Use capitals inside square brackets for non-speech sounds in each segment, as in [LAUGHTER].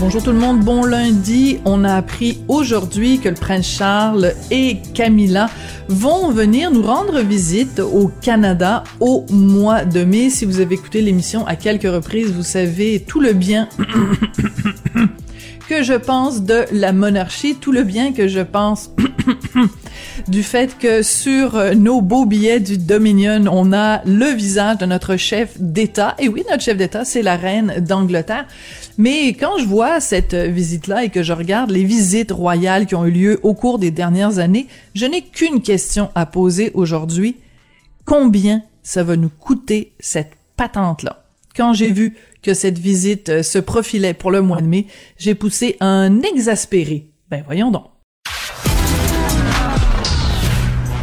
Bonjour tout le monde, bon lundi. On a appris aujourd'hui que le prince Charles et Camilla vont venir nous rendre visite au Canada au mois de mai. Si vous avez écouté l'émission à quelques reprises, vous savez tout le bien [COUGHS] que je pense de la monarchie, tout le bien que je pense [COUGHS] du fait que sur nos beaux billets du Dominion, on a le visage de notre chef d'État. Et oui, notre chef d'État, c'est la reine d'Angleterre. Mais quand je vois cette visite-là et que je regarde les visites royales qui ont eu lieu au cours des dernières années, je n'ai qu'une question à poser aujourd'hui. Combien ça va nous coûter cette patente-là? Quand j'ai vu que cette visite se profilait pour le mois de mai, j'ai poussé un exaspéré. Ben voyons donc.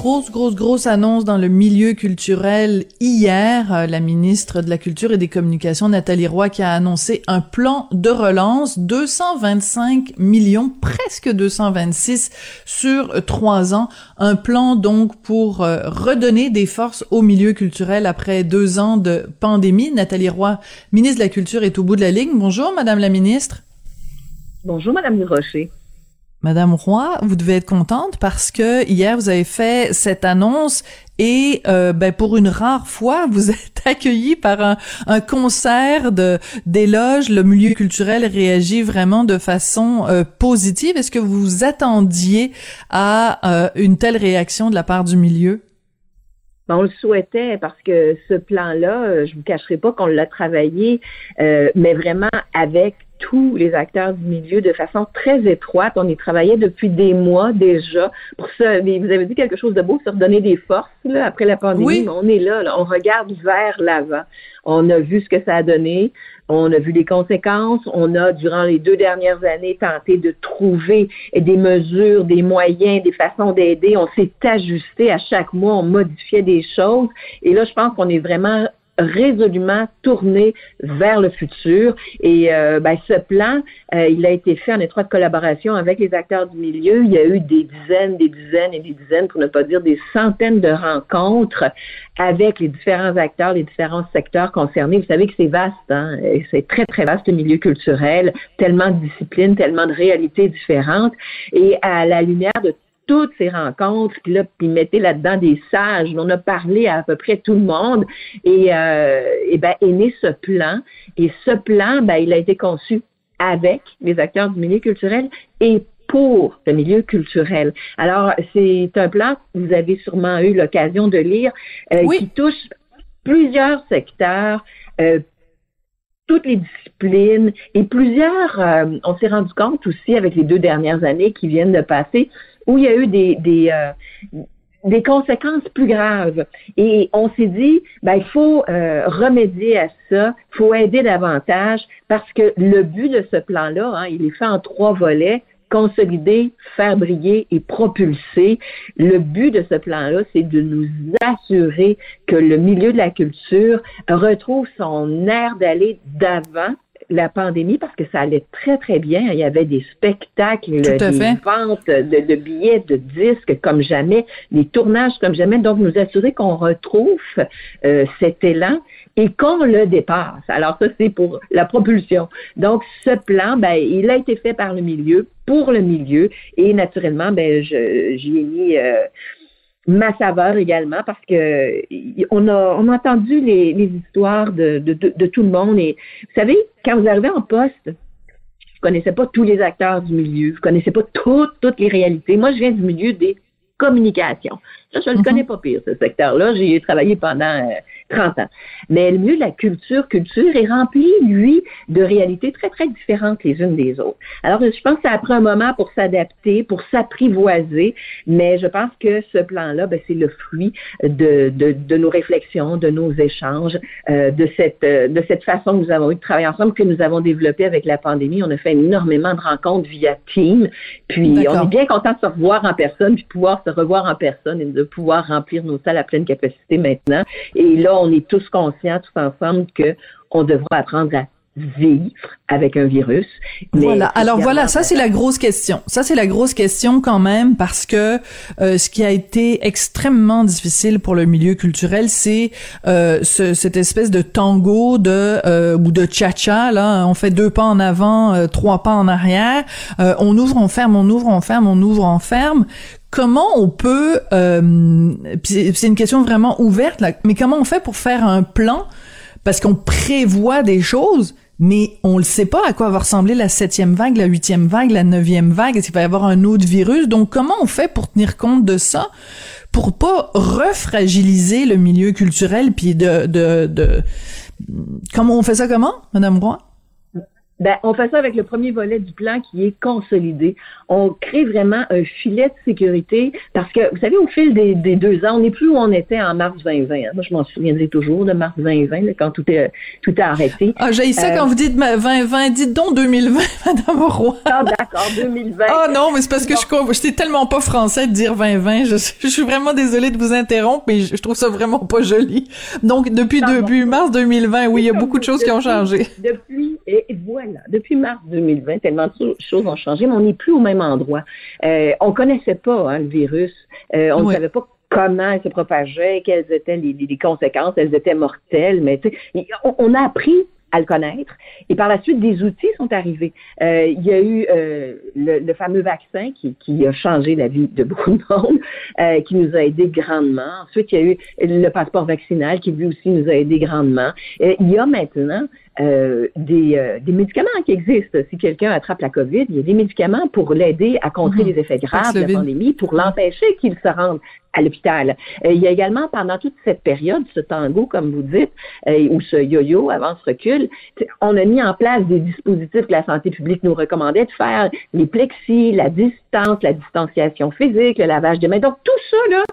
Grosse, grosse, grosse annonce dans le milieu culturel hier. Euh, la ministre de la Culture et des Communications, Nathalie Roy, qui a annoncé un plan de relance, 225 millions, presque 226 sur trois ans. Un plan donc pour euh, redonner des forces au milieu culturel après deux ans de pandémie. Nathalie Roy, ministre de la Culture, est au bout de la ligne. Bonjour, Madame la ministre. Bonjour, Madame Rocher. Madame Roy, vous devez être contente parce que hier vous avez fait cette annonce et euh, ben pour une rare fois vous [LAUGHS] êtes accueillie par un, un concert de d'éloges. Le milieu culturel réagit vraiment de façon euh, positive. Est-ce que vous vous attendiez à euh, une telle réaction de la part du milieu? Ben, on le souhaitait parce que ce plan-là, je vous cacherai pas qu'on l'a travaillé, mais vraiment avec tous les acteurs du milieu de façon très étroite. On y travaillait depuis des mois déjà pour ça. Vous avez dit quelque chose de beau, se redonner des forces là, après la pandémie. Oui. Mais on est là, là, on regarde vers l'avant. On a vu ce que ça a donné. On a vu les conséquences. On a, durant les deux dernières années, tenté de trouver des mesures, des moyens, des façons d'aider. On s'est ajusté à chaque mois. On modifiait des choses. Et là, je pense qu'on est vraiment résolument tourné vers le futur. Et euh, ben, ce plan, euh, il a été fait en étroite collaboration avec les acteurs du milieu. Il y a eu des dizaines, des dizaines et des dizaines, pour ne pas dire des centaines de rencontres avec les différents acteurs, les différents secteurs concernés. Vous savez que c'est vaste, hein? c'est très, très vaste le milieu culturel, tellement de disciplines, tellement de réalités différentes. Et à la lumière de toutes ces rencontres, puis là, puis mettez là-dedans des sages. On a parlé à, à peu près tout le monde et, euh, et ben est né ce plan. Et ce plan, ben il a été conçu avec les acteurs du milieu culturel et pour le milieu culturel. Alors, c'est un plan que vous avez sûrement eu l'occasion de lire, euh, Oui. qui touche plusieurs secteurs, euh, toutes les disciplines et plusieurs, euh, on s'est rendu compte aussi avec les deux dernières années qui viennent de passer, où il y a eu des, des, euh, des conséquences plus graves. Et on s'est dit, ben, il faut euh, remédier à ça, il faut aider davantage, parce que le but de ce plan-là, hein, il est fait en trois volets consolider, faire briller et propulser. Le but de ce plan-là, c'est de nous assurer que le milieu de la culture retrouve son air d'aller d'avant la pandémie parce que ça allait très, très bien. Il y avait des spectacles, des ventes de, de billets, de disques comme jamais, des tournages comme jamais. Donc, nous assurer qu'on retrouve euh, cet élan et qu'on le dépasse. Alors, ça, c'est pour la propulsion. Donc, ce plan, ben, il a été fait par le milieu, pour le milieu, et naturellement, ben, je- j'y ai mis... euh, ma saveur également parce que on a on a entendu les, les histoires de, de, de, de tout le monde et vous savez quand vous arrivez en poste vous connaissez pas tous les acteurs du milieu vous connaissez pas toutes toutes les réalités. Moi je viens du milieu des communications. Ça je le Mhm. connais pas pire ce secteur là j'ai travaillé pendant euh, 30 ans. Mais le milieu de la culture, culture est rempli, lui, de réalités très, très différentes les unes des autres. Alors, je pense que ça a pris un moment pour s'adapter, pour s'apprivoiser, mais je pense que ce plan-là, ben, c'est le fruit de, de, de, nos réflexions, de nos échanges, euh, de, cette, euh, de cette façon que nous avons eu de travailler ensemble, que nous avons développé avec la pandémie. On a fait énormément de rencontres via Team, puis on est bien content de se revoir en personne, puis pouvoir se revoir en personne et de pouvoir remplir nos salles à pleine capacité maintenant. Et là, on est tous conscients, tous ensemble, qu'on devra apprendre à vivre avec un virus. voilà. Alors voilà, ça c'est la grosse question. Ça c'est la grosse question quand même parce que euh, ce qui a été extrêmement difficile pour le milieu culturel, c'est euh, ce, cette espèce de tango de euh, ou de cha-cha là. On fait deux pas en avant, euh, trois pas en arrière. Euh, on ouvre, on ferme, on ouvre, on ferme, on ouvre, on ferme comment on peut c'est une question vraiment ouverte là, mais comment on fait pour faire un plan? Parce qu'on prévoit des choses mais on ne sait pas à quoi va ressembler la septième vague, la huitième vague, la neuvième vague. Est-ce qu'il va y avoir un autre virus? Donc, comment on fait pour tenir compte de ça, pour pas refragiliser le milieu culturel, puis de, de, de... Comment on fait ça comment, Madame Roy? Ben, on fait ça avec le premier volet du plan qui est consolidé. On crée vraiment un filet de sécurité parce que, vous savez, au fil des, deux ans, on n'est plus où on était en mars 2020. Hein. Moi, je m'en souviendrai toujours de mars 2020, quand tout est, tout est arrêté. Ah, j'ai ça quand euh, vous dites 2020. Dites donc 2020, [LAUGHS] Madame Roy. Ah, d'accord, 2020. Ah non, mais c'est parce que je suis tellement pas français de dire 2020. Je, je, suis vraiment désolée de vous interrompre, mais je, trouve ça vraiment pas joli. Donc, depuis début mars 2020, oui, il y a beaucoup de choses qui ont changé. Depuis, et voilà depuis mars 2020, tellement de choses ont changé, mais on n'est plus au même endroit. Euh, on connaissait pas hein, le virus. Euh, on ne savait pas comment il se propageait, quelles étaient les, conséquences, elles étaient mortelles, mais on, on a appris à le connaître. Et par la suite, des outils sont arrivés. Euh, il y a eu euh, le, fameux vaccin qui, qui, a changé la vie de beaucoup de monde, euh, qui nous a aidé grandement. Ensuite, il y a eu le passeport vaccinal qui lui aussi nous a aidé grandement. Et il y a maintenant euh, des, euh, des, médicaments qui existent. Si quelqu'un attrape la COVID, il y a des médicaments pour l'aider à contrer mhm. les effets graves de la pandémie, pour l'empêcher qu'il se rende à l'hôpital. Euh, il y a également, pendant toute cette période, ce tango, comme vous dites, ou ce yo-yo, avance-recul, on a mis en place des dispositifs que la santé publique nous recommandait de faire, les plexis, la distance, la distanciation physique, le lavage de mains. Donc, tout ça, là,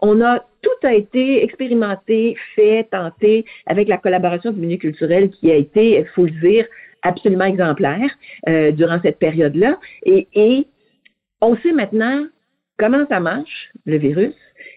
on a tout a été expérimenté, fait, tenté avec la collaboration du milieu culturel qui a été, il faut le dire, absolument exemplaire euh, durant cette période-là. Et, et on sait maintenant comment ça marche, le virus,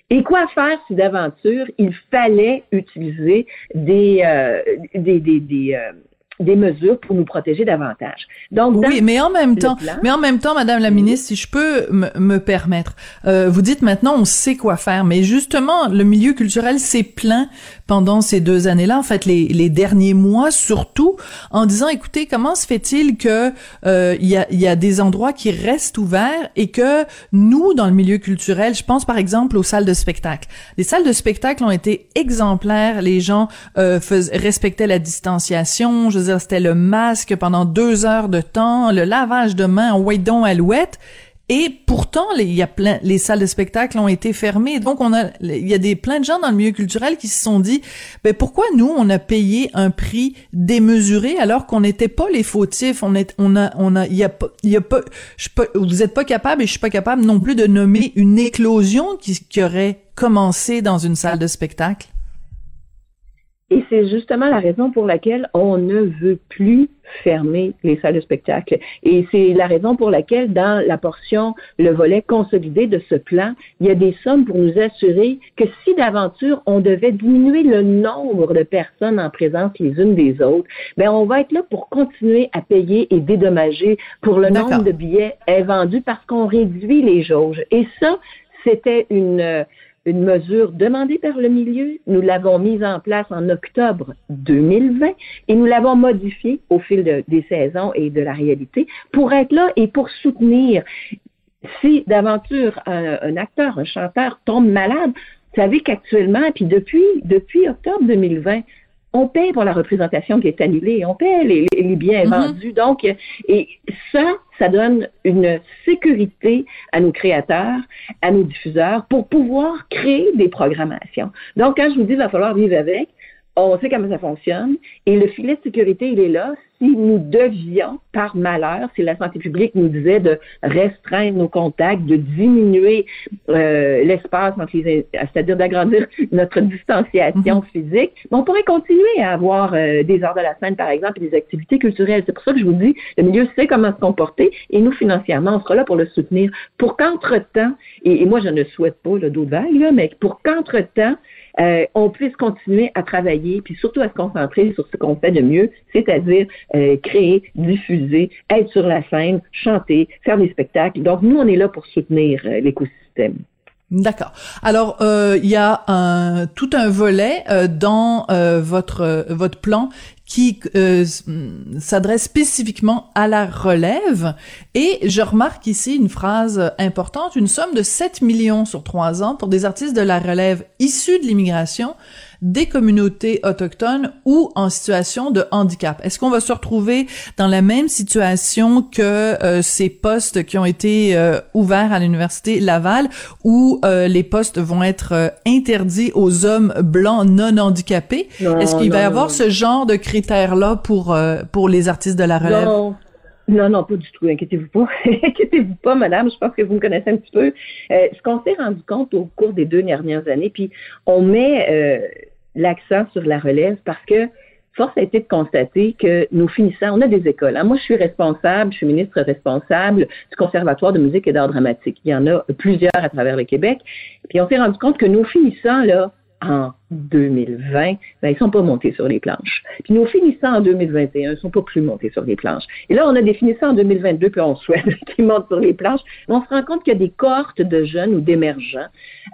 et quoi faire si d'aventure il fallait utiliser des, euh, des, des, euh, des mesures pour nous protéger davantage. Donc oui, mais en même temps, mais en même temps, Madame la ministre, si je peux me permettre, euh, vous dites maintenant on sait quoi faire, mais justement le milieu culturel s'est plaint pendant ces deux années-là, en fait les, les derniers mois surtout, en disant écoutez comment se fait-il que euh, il y, a, y a des endroits qui restent ouverts et que nous dans le milieu culturel, je pense par exemple aux salles de spectacle, les salles de spectacle ont été exemplaires, les gens euh, respectaient la distanciation, je c'était le masque pendant deux heures de temps, le lavage de mains white alouette. Et pourtant, les, y a plein, les salles de spectacle ont été fermées. Donc, il y a des plein de gens dans le milieu culturel qui se sont dit, ben pourquoi nous on a payé un prix démesuré alors qu'on n'était pas les fautifs? On est, on a, on a, il y a il y a pas, vous êtes pas capable et je suis pas capable non plus de nommer une éclosion qui, qui aurait commencé dans une salle de spectacle. Et c'est justement la raison pour laquelle on ne veut plus fermer les salles de spectacle. Et c'est la raison pour laquelle, dans la portion, le volet consolidé de ce plan, il y a des sommes pour nous assurer que si d'aventure on devait diminuer le nombre de personnes en présence les unes des autres, ben on va être là pour continuer à payer et dédommager pour le nombre de billets vendus parce qu'on réduit les jauges. Et ça, c'était une une mesure demandée par le milieu. Nous l'avons mise en place en octobre 2020 et nous l'avons modifiée au fil des saisons et de la réalité pour être là et pour soutenir. Si d'aventure un, acteur, un chanteur tombe malade, vous savez qu'actuellement, puis depuis, depuis octobre 2020, on paie pour la représentation qui est annulée, on paie les, les biens mm-hmm. vendus. Donc, et ça, ça donne une sécurité à nos créateurs, à nos diffuseurs pour pouvoir créer des programmations. Donc, quand je vous dis qu'il va falloir vivre avec, on sait comment ça fonctionne et le filet de sécurité, il est là. Si nous devions, par malheur, si la santé publique nous disait de restreindre nos contacts, de diminuer euh, l'espace entre les, c'est-à-dire d'agrandir [LAUGHS] notre distanciation mm-hmm. physique, on pourrait continuer à avoir euh, des heures de la semaine, par exemple, et des activités culturelles. C'est pour ça que je vous dis, le milieu sait comment se comporter et nous, financièrement, on sera là pour le soutenir. Pour qu'entre-temps, et, moi, je ne souhaite pas le dos de vague, mais pour qu'entre-temps, euh, on puisse continuer à travailler, puis surtout à se concentrer sur ce qu'on fait de mieux, c'est-à-dire euh, créer, diffuser, être sur la scène, chanter, faire des spectacles. Donc, nous, on est là pour soutenir euh, l'écosystème. D'accord. Alors, euh, il y a un, tout un volet euh, dans euh, votre votre plan qui s'adresse spécifiquement à la relève. Et je remarque ici une phrase importante, une somme de 7 millions sur trois ans pour des artistes de la relève issus de l'immigration des communautés autochtones ou en situation de handicap. Est-ce qu'on va se retrouver dans la même situation que euh, ces postes qui ont été euh, ouverts à l'université Laval où euh, les postes vont être interdits aux hommes blancs non handicapés? Est-ce qu'il va y avoir ce genre de critères-là pour, pour les artistes de la relève? Non, non, pas du tout. Inquiétez-vous pas. [LAUGHS] Inquiétez-vous pas, madame. Je pense que vous me connaissez un petit peu. ce qu'on s'est rendu compte au cours des deux dernières années, puis on met l'accent sur la relève parce que force a été de constater que nous finissons, on a des écoles. Hein. Moi, je suis responsable, je suis ministre responsable du Conservatoire de musique et d'art dramatique. Il y en a plusieurs à travers le Québec. Puis on s'est rendu compte que nos finissants, là, en 2020, ben, ils sont pas montés sur les planches. Puis nos finissants en 2021 ils sont pas plus montés sur les planches. Et là, on a des finissants en 2022, puis on souhaite [LAUGHS] qu'ils montent sur les planches. Mais on se rend compte qu'il y a des cohortes de jeunes ou d'émergents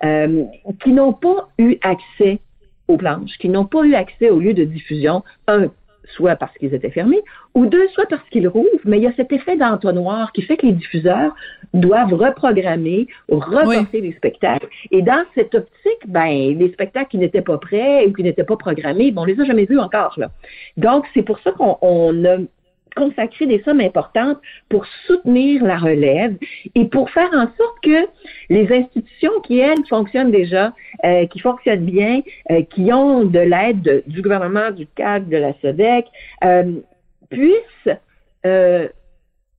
euh, qui n'ont pas eu accès aux planches, qui n'ont pas eu accès au lieu de diffusion, un, soit parce qu'ils étaient fermés, ou deux, soit parce qu'ils rouvrent, mais il y a cet effet d'entonnoir qui fait que les diffuseurs doivent reprogrammer reporter les spectacles. Et dans cette optique, ben, les spectacles qui n'étaient pas prêts ou qui n'étaient pas programmés, bon, on les a jamais vus encore, là. Donc, c'est pour ça qu'on a consacrer des sommes importantes pour soutenir la relève et pour faire en sorte que les institutions qui, elles, fonctionnent déjà, euh, qui fonctionnent bien, euh, qui ont de l'aide du gouvernement, du CAC, de la SEDEC, euh, puissent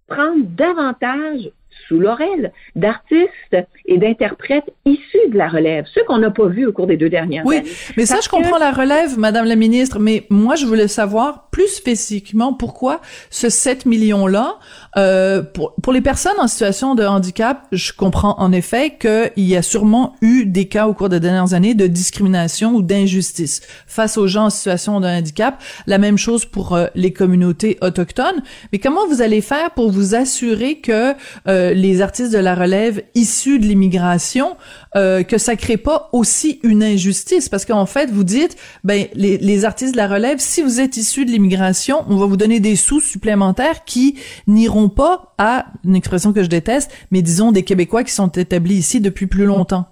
prendre davantage sous l'oreille d'artistes et d'interprètes issus de la relève, ceux qu'on n'a pas vus au cours des deux dernières années. Oui, mais ça, je comprends la relève, Madame la ministre, mais moi, je voulais savoir plus spécifiquement pourquoi ce 7 millions-là, euh, pour, pour les personnes en situation de handicap, je comprends en effet qu'il y a sûrement eu des cas au cours des dernières années de discrimination ou d'injustice face aux gens en situation de handicap. La même chose pour euh, les communautés autochtones. Mais comment vous allez faire pour vous assurer que euh, les artistes de la relève issus de l'immigration, euh, que ça crée pas aussi une injustice? Parce qu'en fait, vous dites, ben les, les artistes de la relève, si vous êtes issus de l'immigration, on va vous donner des sous supplémentaires qui n'iront pas à une expression que je déteste, mais disons des Québécois qui sont établis ici depuis plus longtemps.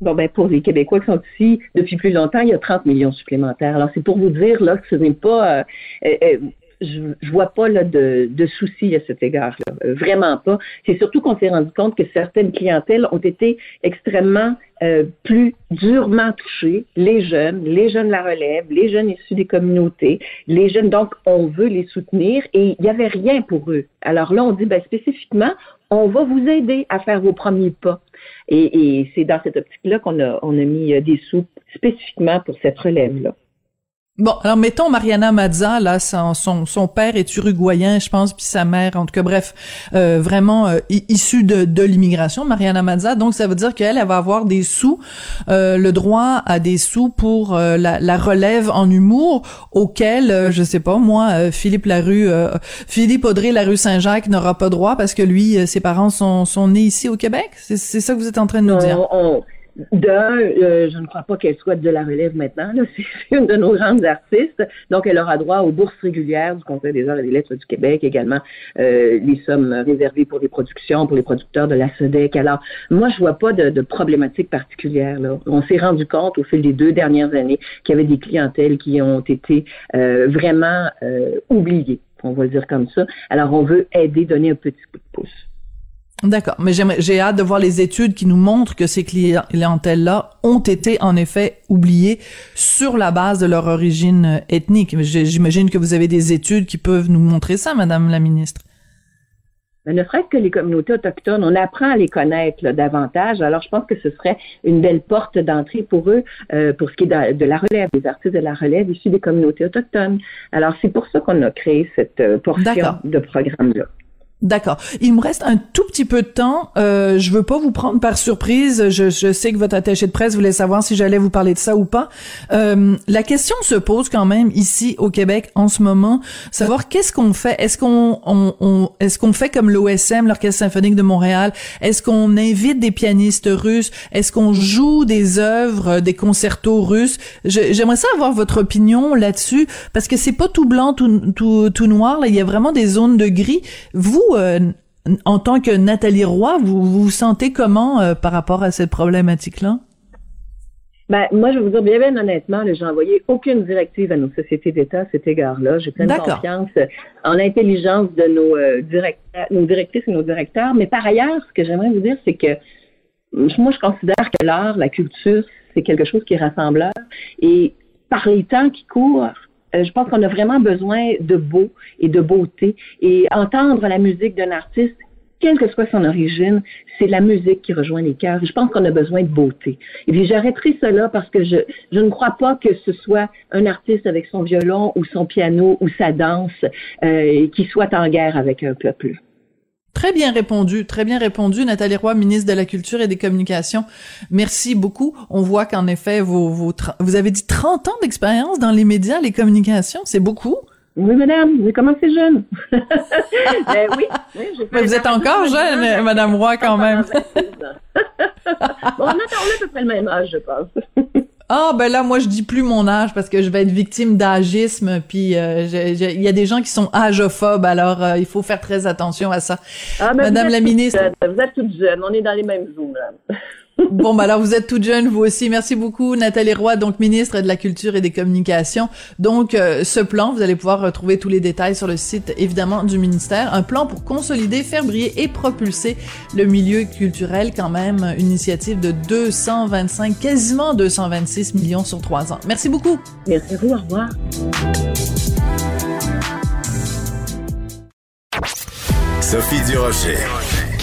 Bon, ben, pour les Québécois qui sont ici depuis plus longtemps, il y a 30 millions supplémentaires. Alors, c'est pour vous dire, là, que ce n'est pas, euh, euh, je, je vois pas là de, de soucis à cet égard-là, euh, vraiment pas. C'est surtout qu'on s'est rendu compte que certaines clientèles ont été extrêmement euh, plus durement touchées, les jeunes, les jeunes la relève, les jeunes issus des communautés, les jeunes. Donc, on veut les soutenir et il n'y avait rien pour eux. Alors là, on dit ben, spécifiquement, on va vous aider à faire vos premiers pas. Et, et c'est dans cette optique-là qu'on a, on a mis euh, des sous spécifiquement pour cette relève-là. Bon, alors mettons Mariana Mazza, là, son, son, père est uruguayen, je pense, puis sa mère, en tout cas, bref, euh, vraiment euh, issue de, de l'immigration, Mariana Mazza. Donc, ça veut dire qu'elle, elle va avoir des sous, euh, le droit à des sous pour la, la, relève en humour, auquel, je sais pas, moi, Philippe Larue, Philippe Audrey Larue Saint-Jacques n'aura pas droit parce que lui, ses parents sont, sont nés ici au Québec. C'est ça que vous êtes en train de nous dire? D'un, euh, je ne crois pas qu'elle soit de la relève maintenant. [LAUGHS] C'est une de nos grandes artistes. Donc, elle aura droit aux bourses régulières du Conseil des arts et des lettres du Québec, également euh, les sommes réservées pour les productions, pour les producteurs de la SEDEC. Alors, moi, je vois pas de, de problématique particulière. Là. On s'est rendu compte au fil des deux dernières années qu'il y avait des clientèles qui ont été euh, vraiment oubliées, on va le dire comme ça. Alors, on veut aider, donner un petit coup de pouce. D'accord, mais j'ai hâte de voir les études qui nous montrent que ces clientèles-là ont été en effet oubliées sur la base de leur origine ethnique. J'imagine que vous avez des études qui peuvent nous montrer ça, Madame la ministre. Mais ne serait-ce que les communautés autochtones, on apprend à les connaître davantage. Alors, je pense que ce serait une belle porte d'entrée pour eux, euh, pour ce qui est de, la relève, des artistes de la relève issus des communautés autochtones. Alors, c'est pour ça qu'on a créé cette euh, portion de programme-là. D'accord. Il me reste un tout petit peu de temps. Euh, je veux pas vous prendre par surprise. Je, je, sais que votre attaché de presse voulait savoir si j'allais vous parler de ça ou pas. Euh, la question se pose quand même ici au Québec en ce moment, savoir qu'est-ce qu'on fait? Est-ce qu'on on, est-ce qu'on fait comme l'OSM, l'Orchestre symphonique de Montréal? Est-ce qu'on invite des pianistes russes? Est-ce qu'on joue des œuvres, des concertos russes? J'aimerais ça avoir votre opinion là-dessus parce que c'est pas tout blanc, tout, tout, tout noir. Là. Il y a vraiment des zones de gris. Vous euh, en tant que Nathalie Roy, vous vous sentez comment euh, par rapport à cette problématique-là? Ben, moi, je vais vous dire bien, bien honnêtement, j'ai envoyé aucune directive à nos sociétés d'État à cet égard-là. J'ai pleine confiance en l'intelligence de nos, euh, directeurs, nos directrices et nos directeurs. Mais par ailleurs, ce que j'aimerais vous dire, c'est que moi, je considère que l'art, la culture, c'est quelque chose qui est rassembleur. Et par les temps qui courent, je pense qu'on a vraiment besoin de beau et de beauté. Et entendre la musique d'un artiste, quelle que soit son origine, c'est la musique qui rejoint les cœurs. Je pense qu'on a besoin de beauté. Et puis j'arrêterai cela parce que je, je ne crois pas que ce soit un artiste avec son violon ou son piano ou sa danse euh, qui soit en guerre avec un peuple. Très bien répondu, très bien répondu, Nathalie Roy, ministre de la Culture et des Communications. Merci beaucoup. On voit qu'en effet, vous, vous avez dit 30 ans d'expérience dans les médias, les communications, c'est beaucoup. Oui, madame, j'ai commencé jeune. [LAUGHS] ben, oui, oui Mais vous êtes encore jeune, madame Roy, quand même. [LAUGHS] bon, on a, on a à peu près le même âge, je pense. Ah ben là moi je dis plus mon âge parce que je vais être victime d'agisme puis euh, il y a des gens qui sont ageophobes alors euh, il faut faire très attention à ça. Ah, Madame la ministre, vous êtes toute jeune, on est dans les mêmes zooms là. Bon, bah alors vous êtes toute jeune, vous aussi. Merci beaucoup, Nathalie Roy, donc ministre de la Culture et des Communications. Donc, euh, ce plan, vous allez pouvoir retrouver tous les détails sur le site, évidemment, du ministère. Un plan pour consolider, faire briller et propulser le milieu culturel, quand même, une initiative de 225, quasiment 226 millions sur trois ans. Merci beaucoup. Merci à vous, au revoir. Sophie Durocher.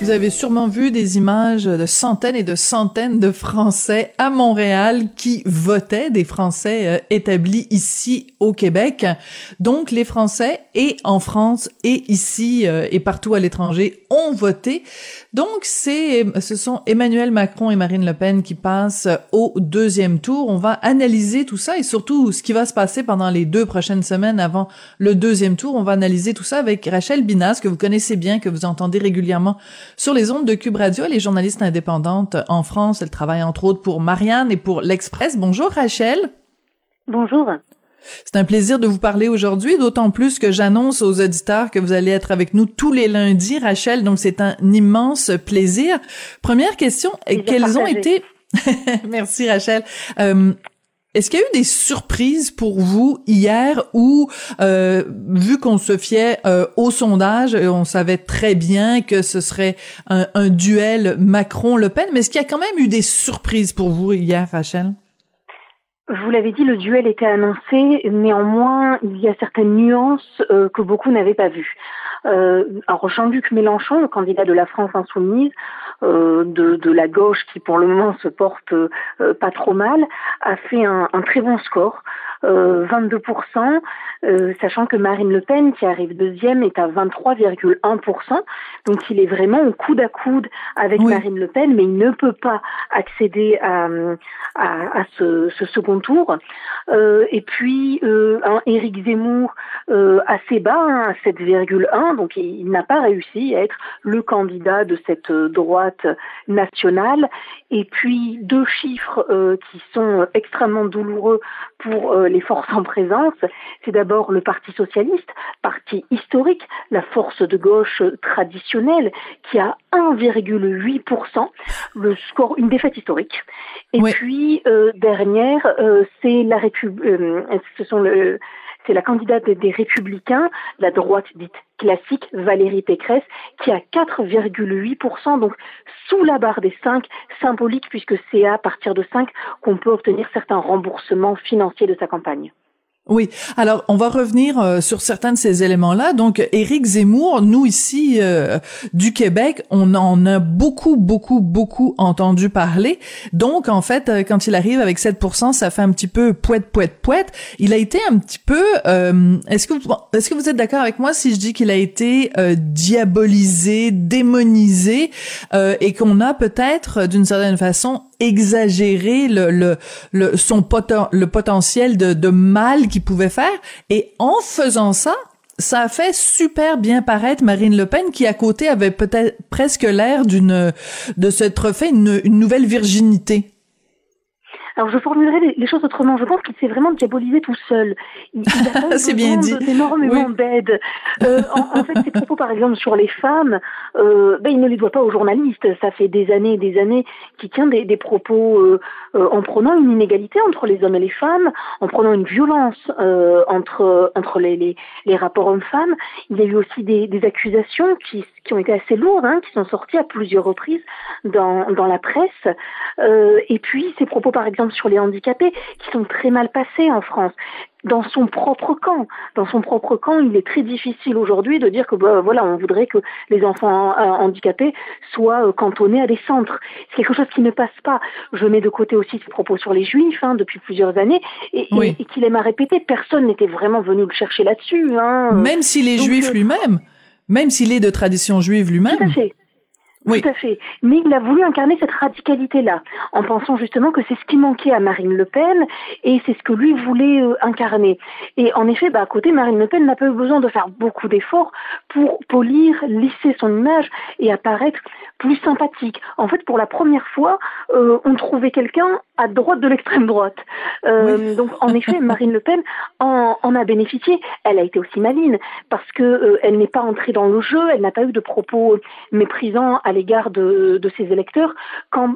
Vous avez sûrement vu des images de centaines et de centaines de Français à Montréal qui votaient, des Français euh, établis ici au Québec. Donc les Français et en France et ici euh, et partout à l'étranger ont voté. Donc c'est ce sont Emmanuel Macron et Marine Le Pen qui passent au deuxième tour. On va analyser tout ça et surtout ce qui va se passer pendant les deux prochaines semaines avant le deuxième tour. On va analyser tout ça avec Rachel Binas que vous connaissez bien, que vous entendez régulièrement sur les ondes de Cube Radio. Elle est journaliste indépendante en France. Elle travaille entre autres pour Marianne et pour l'Express. Bonjour Rachel. Bonjour. C'est un plaisir de vous parler aujourd'hui, d'autant plus que j'annonce aux auditeurs que vous allez être avec nous tous les lundis, Rachel. Donc c'est un immense plaisir. Première question, quelles ont été [LAUGHS] Merci Rachel. Euh, est-ce qu'il y a eu des surprises pour vous hier où, euh, vu qu'on se fiait euh, au sondage, on savait très bien que ce serait un, un duel Macron-Le Pen, mais est-ce qu'il y a quand même eu des surprises pour vous hier, Rachel? vous l'avez dit, le duel était annoncé, néanmoins, il y a certaines nuances euh, que beaucoup n'avaient pas vues. Euh, alors Jean-Luc Mélenchon, le candidat de la France insoumise, euh, de, de, la gauche qui pour le moment se porte euh, pas trop mal, a fait un, un très bon score, 22%, euh, sachant que Marine Le Pen, qui arrive deuxième, est à 23,1%. Donc il est vraiment au coude à coude avec Marine Le Pen, mais il ne peut pas accéder à, à, à ce, ce, second tour. Euh, et puis un Éric Zemmour assez bas, hein, à 7,1 donc il, n'a pas réussi à être le candidat de cette euh, droite nationale. Et puis deux chiffres euh, qui sont extrêmement douloureux pour euh, les forces en présence, c'est d'abord le Parti socialiste, parti historique, la force de gauche traditionnelle, qui a 1,8%, le score, une défaite historique. Et puis euh, dernière, euh, c'est la République, le c'est la candidate des Républicains, la droite dite classique, Valérie Pécresse, qui a 4,8%, donc sous la barre des 5, symbolique puisque c'est à partir de 5 qu'on peut obtenir certains remboursements financiers de sa campagne. Oui. Alors, on va revenir euh, sur certains de ces éléments-là. Donc, Éric Zemmour, nous ici euh, du Québec, on en a beaucoup, beaucoup, beaucoup entendu parler. Donc, en fait, euh, quand il arrive avec 7%, ça fait un petit peu poète, poète, poète. Il a été un petit peu. est-ce que vous, est-ce que vous êtes d'accord avec moi si je dis qu'il a été diabolisé, démonisé, et qu'on a peut-être, d'une certaine façon, exagéré le, le, le son potentiel de, de mal qu'il pouvait faire. Et en faisant ça, ça a fait super bien paraître Marine Le Pen, qui à côté avait peut-être presque l'air d'une de s'être fait une nouvelle virginité. Alors je formulerai les, choses autrement. Je pense qu'il s'est vraiment diabolisé tout seul. Il, [LAUGHS] C'est bien dit. énormément d'aide. Euh, en, fait, ses propos, par exemple, sur les femmes, euh, ben, il ne les doit pas aux journalistes. Ça fait des années et des années qu'il tient des, des propos euh, euh, en prenant une inégalité entre les hommes et les femmes, en prenant une violence euh, entre entre les, les, les rapports hommes-femmes. Il y a eu aussi des, des accusations qui, qui ont été assez lourdes, hein, qui sont sorties à plusieurs reprises dans, dans la presse. Euh, et puis ses propos, par exemple, sur les handicapés qui sont très mal passés en France dans son propre camp. Dans son propre camp, il est très difficile aujourd'hui de dire que bah, voilà, on voudrait que les enfants euh, handicapés soient euh, cantonnés à des centres. C'est quelque chose qui ne passe pas. Je mets de côté aussi ses propos sur les juifs hein, depuis plusieurs années et, qu'il aime à répéter. Personne n'était vraiment venu le chercher là-dessus. Hein. Même s'il est juif euh, lui-même, même s'il est de tradition juive lui-même. Tout à fait. Oui. Tout à fait. Mais il a voulu incarner cette radicalité-là, en pensant justement que c'est ce qui manquait à Marine Le Pen et c'est ce que lui voulait euh, incarner. Et en effet, bah, à côté, Marine Le Pen n'a pas eu besoin de faire beaucoup d'efforts pour polir, lisser son image et apparaître plus sympathique. En fait, pour la première fois, euh, on trouvait quelqu'un à droite de l'extrême droite. Euh, Donc, en effet, [LAUGHS] Marine Le Pen en, en, a bénéficié. Elle a été aussi maline parce que elle n'est pas entrée dans le jeu, elle n'a pas eu de propos méprisants à l'égard de, ses électeurs. Quand,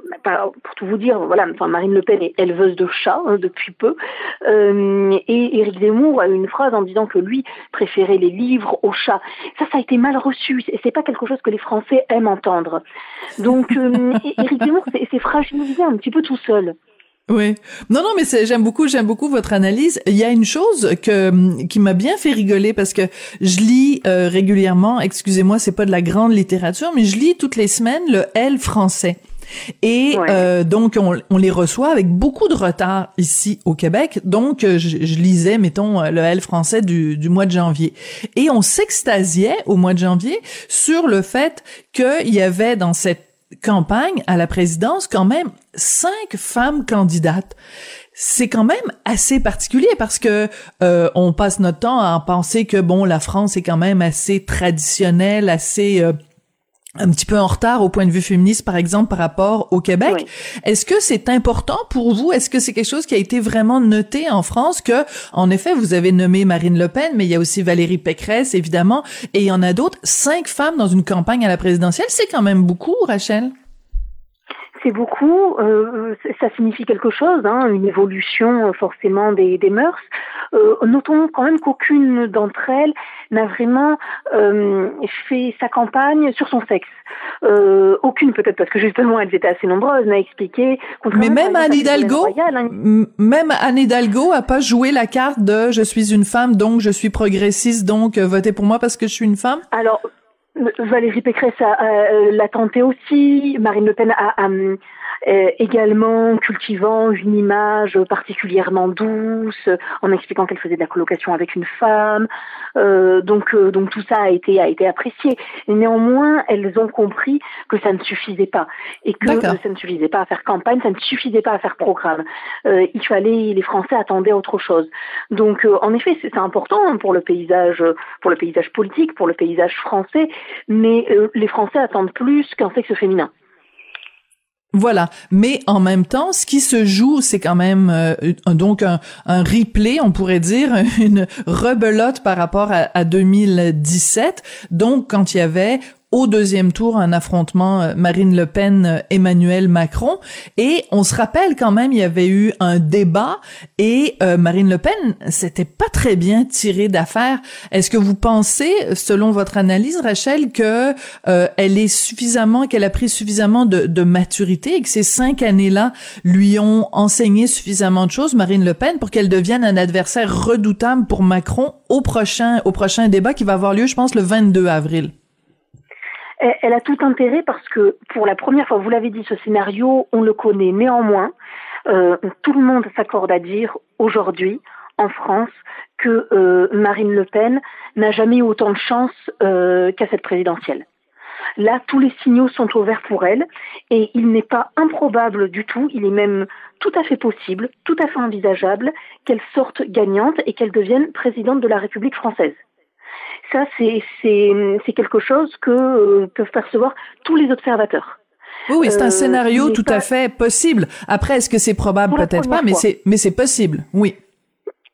pour tout vous dire, voilà, enfin, Marine Le Pen est éleveuse de chats hein, depuis peu, euh, et Éric Zemmour a eu une phrase en disant que lui préférait les livres aux chats. Ça, ça a été mal reçu, et c'est pas quelque chose que les Français aiment entendre. Donc, euh, Éric Zemmour s'est fragilisé un petit peu tout seul. Oui. Non, non, mais j'aime beaucoup, j'aime beaucoup votre analyse. Il y a une chose que qui m'a bien fait rigoler parce que je lis euh, régulièrement. Excusez-moi, c'est pas de la grande littérature, mais je lis toutes les semaines le L français. Et euh, donc, on, on, les reçoit avec beaucoup de retard ici au Québec. Donc, je, je lisais, mettons, le L français du, du mois de janvier. Et on s'extasiait au mois de janvier sur le fait qu'il y avait dans cette campagne à la présidence quand même cinq femmes candidates. C'est quand même assez particulier parce que euh, on passe notre temps à penser que bon la France est quand même assez traditionnelle, assez euh, un petit peu en retard au point de vue féministe, par exemple, par rapport au Québec. Est-ce que c'est important pour vous? Est-ce que c'est quelque chose qui a été vraiment noté en France que, en effet, vous avez nommé Marine Le Pen, mais il y a aussi Valérie Pécresse, évidemment, et il y en a d'autres. Cinq femmes dans une campagne à la présidentielle, c'est quand même beaucoup, Rachel? C'est beaucoup. Euh, ça signifie quelque chose, hein, une évolution euh, forcément des, des mœurs. Euh, notons quand même qu'aucune d'entre elles n'a vraiment euh, fait sa campagne sur son sexe. Euh, aucune peut-être parce que justement elles étaient assez nombreuses n'a expliqué. Mais même Anne Hidalgo, hein. même Anne Hidalgo a pas joué la carte de je suis une femme donc je suis progressiste donc votez pour moi parce que je suis une femme. Alors Valérie Pécresse l'a tenté aussi, Marine Le Pen a, euh, également cultivant une image particulièrement douce, en expliquant qu'elle faisait de la colocation avec une femme. Euh, donc, euh, donc tout ça a été a été apprécié. Néanmoins, elles ont compris que ça ne suffisait pas et que ça ne suffisait pas à faire campagne, ça ne suffisait pas à faire programme. il fallait, les Français attendaient autre chose. Donc, en effet, c'est important pour le paysage, pour le paysage politique, pour le paysage français, mais les Français attendent plus qu'un sexe féminin. Voilà, mais en même temps, ce qui se joue, c'est quand même euh, donc un, un, replay, on pourrait dire, [LAUGHS] une rebelote par rapport à, à 2017. Donc, quand il y avait au deuxième tour un affrontement euh, Marine Le Pen euh, Emmanuel Macron et on se rappelle quand même il y avait eu un débat et euh, Marine Le Pen c'était pas très bien tiré d'affaire. Est-ce que vous pensez selon votre analyse Rachel que elle est suffisamment qu'elle a pris suffisamment de, de maturité et que ces cinq années-là lui ont enseigné suffisamment de choses Marine Le Pen pour qu'elle devienne un adversaire redoutable pour Macron au prochain au prochain débat qui va avoir lieu je pense le 22 avril? Elle a tout intérêt parce que pour la première fois, vous l'avez dit, ce scénario, on le connaît. Néanmoins, euh, tout le monde s'accorde à dire aujourd'hui, en France, que euh, Marine Le Pen n'a jamais eu autant de chance euh, qu'à cette présidentielle. Là, tous les signaux sont ouverts pour elle et il n'est pas improbable du tout, il est même tout à fait possible, tout à fait envisageable qu'elle sorte gagnante et qu'elle devienne présidente de la République française ça, c'est quelque chose que euh, peuvent percevoir tous les observateurs. Oui, oui, c'est un euh, scénario tout à fait possible. Après, est-ce que c'est probable? Peut-être pas, mais c'est mais c'est possible. Oui.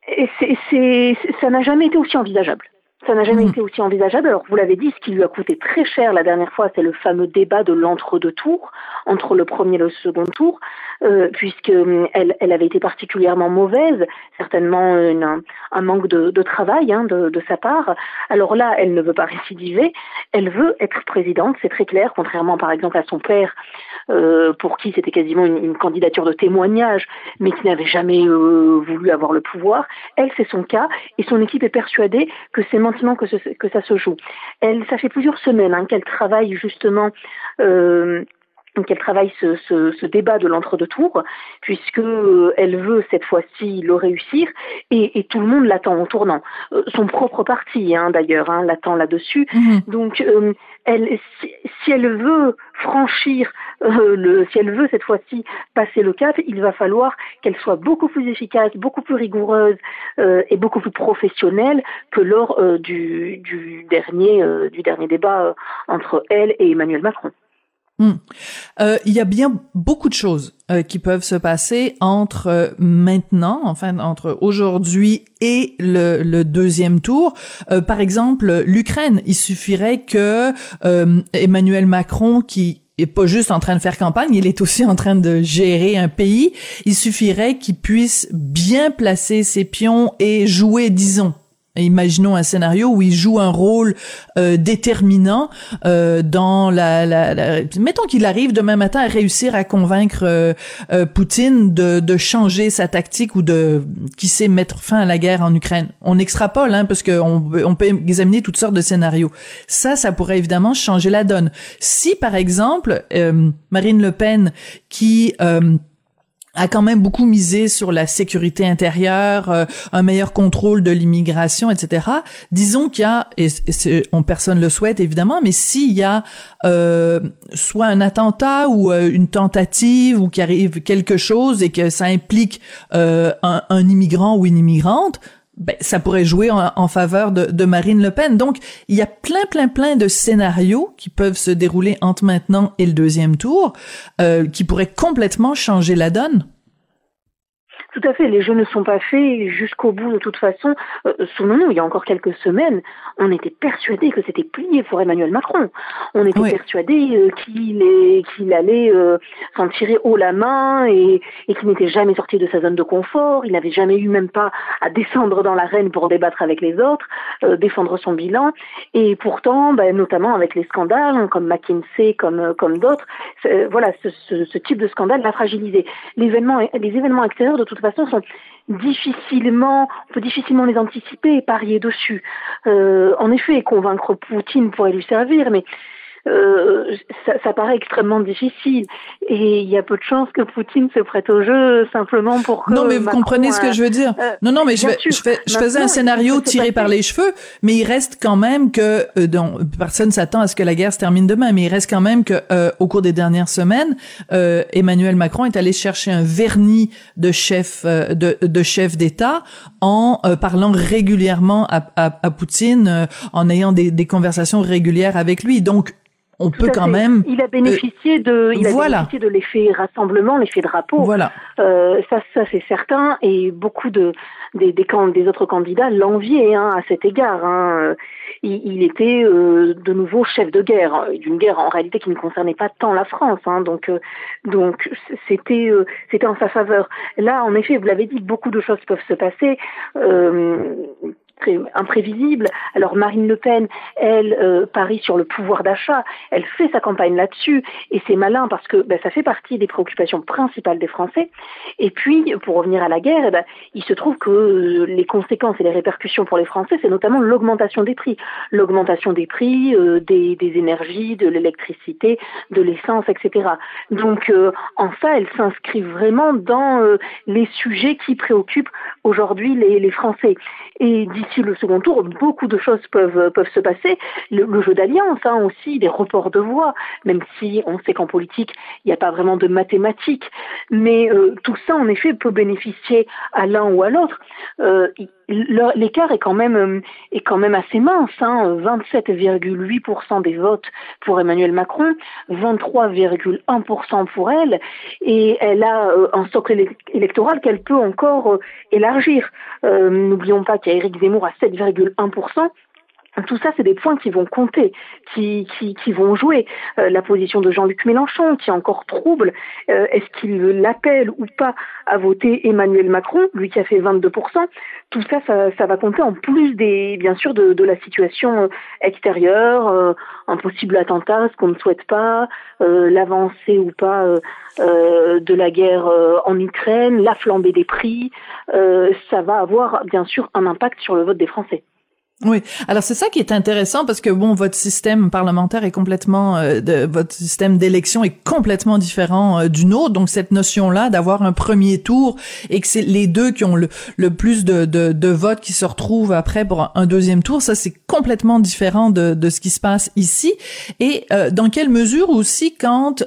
Et c'est ça n'a jamais été aussi envisageable. Ça n'a jamais mhm. été aussi envisageable. Alors, vous l'avez dit, ce qui lui a coûté très cher la dernière fois, c'est le fameux débat de l'entre-deux tours, entre le premier et le second tour, euh, puisque euh, elle, avait été particulièrement mauvaise, certainement un manque de, de travail hein, de, de, sa part. Alors là, elle ne veut pas récidiver, elle veut être présidente, c'est très clair, contrairement par exemple à son père, euh, pour qui c'était quasiment une, une, candidature de témoignage, mais qui n'avait jamais euh, voulu avoir le pouvoir. Elle, c'est son cas, et son équipe est persuadée que c'est maintenant que, que ça se joue. Elle, ça fait plusieurs semaines hein, qu'elle travaille justement qu'elle travaille ce, ce, ce, débat de l'entre-deux tours, puisque euh, elle veut cette fois-ci le réussir, et, et tout le monde l'attend en tournant. Euh, son propre parti, hein, d'ailleurs, hein, l'attend là-dessus. Mhm. Donc, euh, elle, si, si, elle veut franchir euh, le, si elle veut cette fois-ci passer le cap, il va falloir qu'elle soit beaucoup plus efficace, beaucoup plus rigoureuse et beaucoup plus professionnelle que lors du, du dernier du dernier débat entre elle et Emmanuel Macron. Hmm. Euh, il y a bien beaucoup de choses euh, qui peuvent se passer entre euh, maintenant, enfin entre aujourd'hui et le, le, deuxième tour. Par exemple, l'Ukraine, il suffirait que Emmanuel Macron, qui est pas juste en train de faire campagne, il est aussi en train de gérer un pays. Il suffirait qu'il puisse bien placer ses pions et jouer, disons, Imaginons un scénario où il joue un rôle euh, déterminant euh, dans la, Mettons qu'il arrive demain matin à réussir à convaincre euh, euh Poutine de, de, changer sa tactique ou de, qui sait, mettre fin à la guerre en Ukraine. On extrapole, hein, parce qu'on on peut examiner toutes sortes de scénarios. Ça, ça pourrait évidemment changer la donne. Si, par exemple, Marine Le Pen, qui a quand même beaucoup misé sur la sécurité intérieure, euh, un meilleur contrôle de l'immigration, etc. Disons qu'il y a, et, on personne le souhaite évidemment, mais s'il y a euh, soit un attentat ou euh, une tentative ou qu'il arrive quelque chose et que ça implique un, un immigrant ou une immigrante, ben, ça pourrait jouer en, faveur de, de, Marine Le Pen. Donc, il y a plein, plein, plein de scénarios qui peuvent se dérouler entre maintenant et le deuxième tour, euh, qui pourraient complètement changer la donne. Tout à fait, les jeux ne sont pas faits jusqu'au bout de toute façon. Euh, souvenons-nous, il y a encore quelques semaines, on était persuadé que c'était plié pour Emmanuel Macron. On était persuadé euh, qu'il qu'il allait euh, s'en tirer haut la main et, et qu'il n'était jamais sorti de sa zone de confort. Il n'avait jamais eu même pas à descendre dans l'arène pour débattre avec les autres, euh, défendre son bilan. Et pourtant, ben, notamment avec les scandales comme McKinsey, comme comme d'autres, voilà, ce, ce, ce, type de scandale l'a fragilisé. Les événements extérieurs de toute toute façon, difficilement, on peut difficilement les anticiper et parier dessus. Euh, en effet, convaincre Poutine pourrait lui servir, mais euh, ça, ça, paraît extrêmement difficile. Et il y a peu de chances que Poutine se prête au jeu simplement pour que non mais vous comprenez ce que je veux dire. euh, non non mais je, je, fais, je faisais un scénario tiré par les cheveux mais il reste quand même que euh, dont, personne s'attend à ce que la guerre se termine demain mais il reste quand même que euh, au cours des dernières semaines Emmanuel Macron est allé chercher un vernis de chef de, de chef d'État en parlant régulièrement à, à, à Poutine en ayant des, des conversations régulières avec lui. Donc on peut quand même. Il a bénéficié de, il a bénéficié de l'effet rassemblement, l'effet drapeau. Voilà. Euh, ça, ça c'est certain, et beaucoup de des, des, des autres candidats l'enviaient hein, à cet égard. Hein. Il, il, était euh, de nouveau chef de guerre, d'une guerre en réalité qui ne concernait pas tant la France. Hein. donc, euh, donc c'était euh, c'était en sa faveur. Là, en effet, vous l'avez dit, beaucoup de choses peuvent se passer imprévisible. Alors Marine Le Pen, elle euh, parie sur le pouvoir d'achat, elle fait sa campagne là-dessus, et c'est malin parce que ben, ça fait partie des préoccupations principales des Français. Et puis, pour revenir à la guerre, eh ben, il se trouve que euh, les conséquences et les répercussions pour les Français, c'est notamment l'augmentation des prix, l'augmentation des prix euh, des, énergies, de l'électricité, de l'essence, etc. Donc, en ça, elle s'inscrit vraiment dans les sujets qui préoccupent aujourd'hui les, Français. D'ici le second tour, beaucoup de choses peuvent peuvent se passer. Le, jeu d'alliance, hein, aussi, des reports de voix, même si on sait qu'en politique, il n'y a pas vraiment de mathématiques. Mais euh, tout ça, en effet, peut bénéficier à l'un ou à l'autre. Euh, l'écart est quand même euh, est quand même assez mince. Hein, 27,8% des votes pour Emmanuel Macron, 23,1% pour elle, et elle a un socle électoral qu'elle peut encore élargir. N'oublions pas qu'il y a Éric Zemmour à 7,1%. Tout ça, c'est des points qui vont compter, qui, vont jouer. Euh, la position de Jean-Luc Mélenchon, qui est encore trouble, euh, est-ce qu'il l'appelle ou pas à voter Emmanuel Macron, lui qui a fait 22% Tout ça, ça, ça va compter en plus des, bien sûr, de, la situation euh, extérieure, un possible attentat, ce qu'on ne souhaite pas, l'avancée ou pas de la guerre en Ukraine, la flambée des prix. ça va avoir, bien sûr, un impact sur le vote des Français. Oui. Alors c'est ça qui est intéressant parce que bon, votre système parlementaire est complètement, euh, votre système d'élection est complètement différent euh, du nôtre. Donc cette notion-là d'avoir un premier tour et que c'est les deux qui ont le, plus de, de, de, votes qui se retrouvent après pour un deuxième tour, ça c'est complètement différent de, de ce qui se passe ici. Et euh, dans quelle mesure aussi quand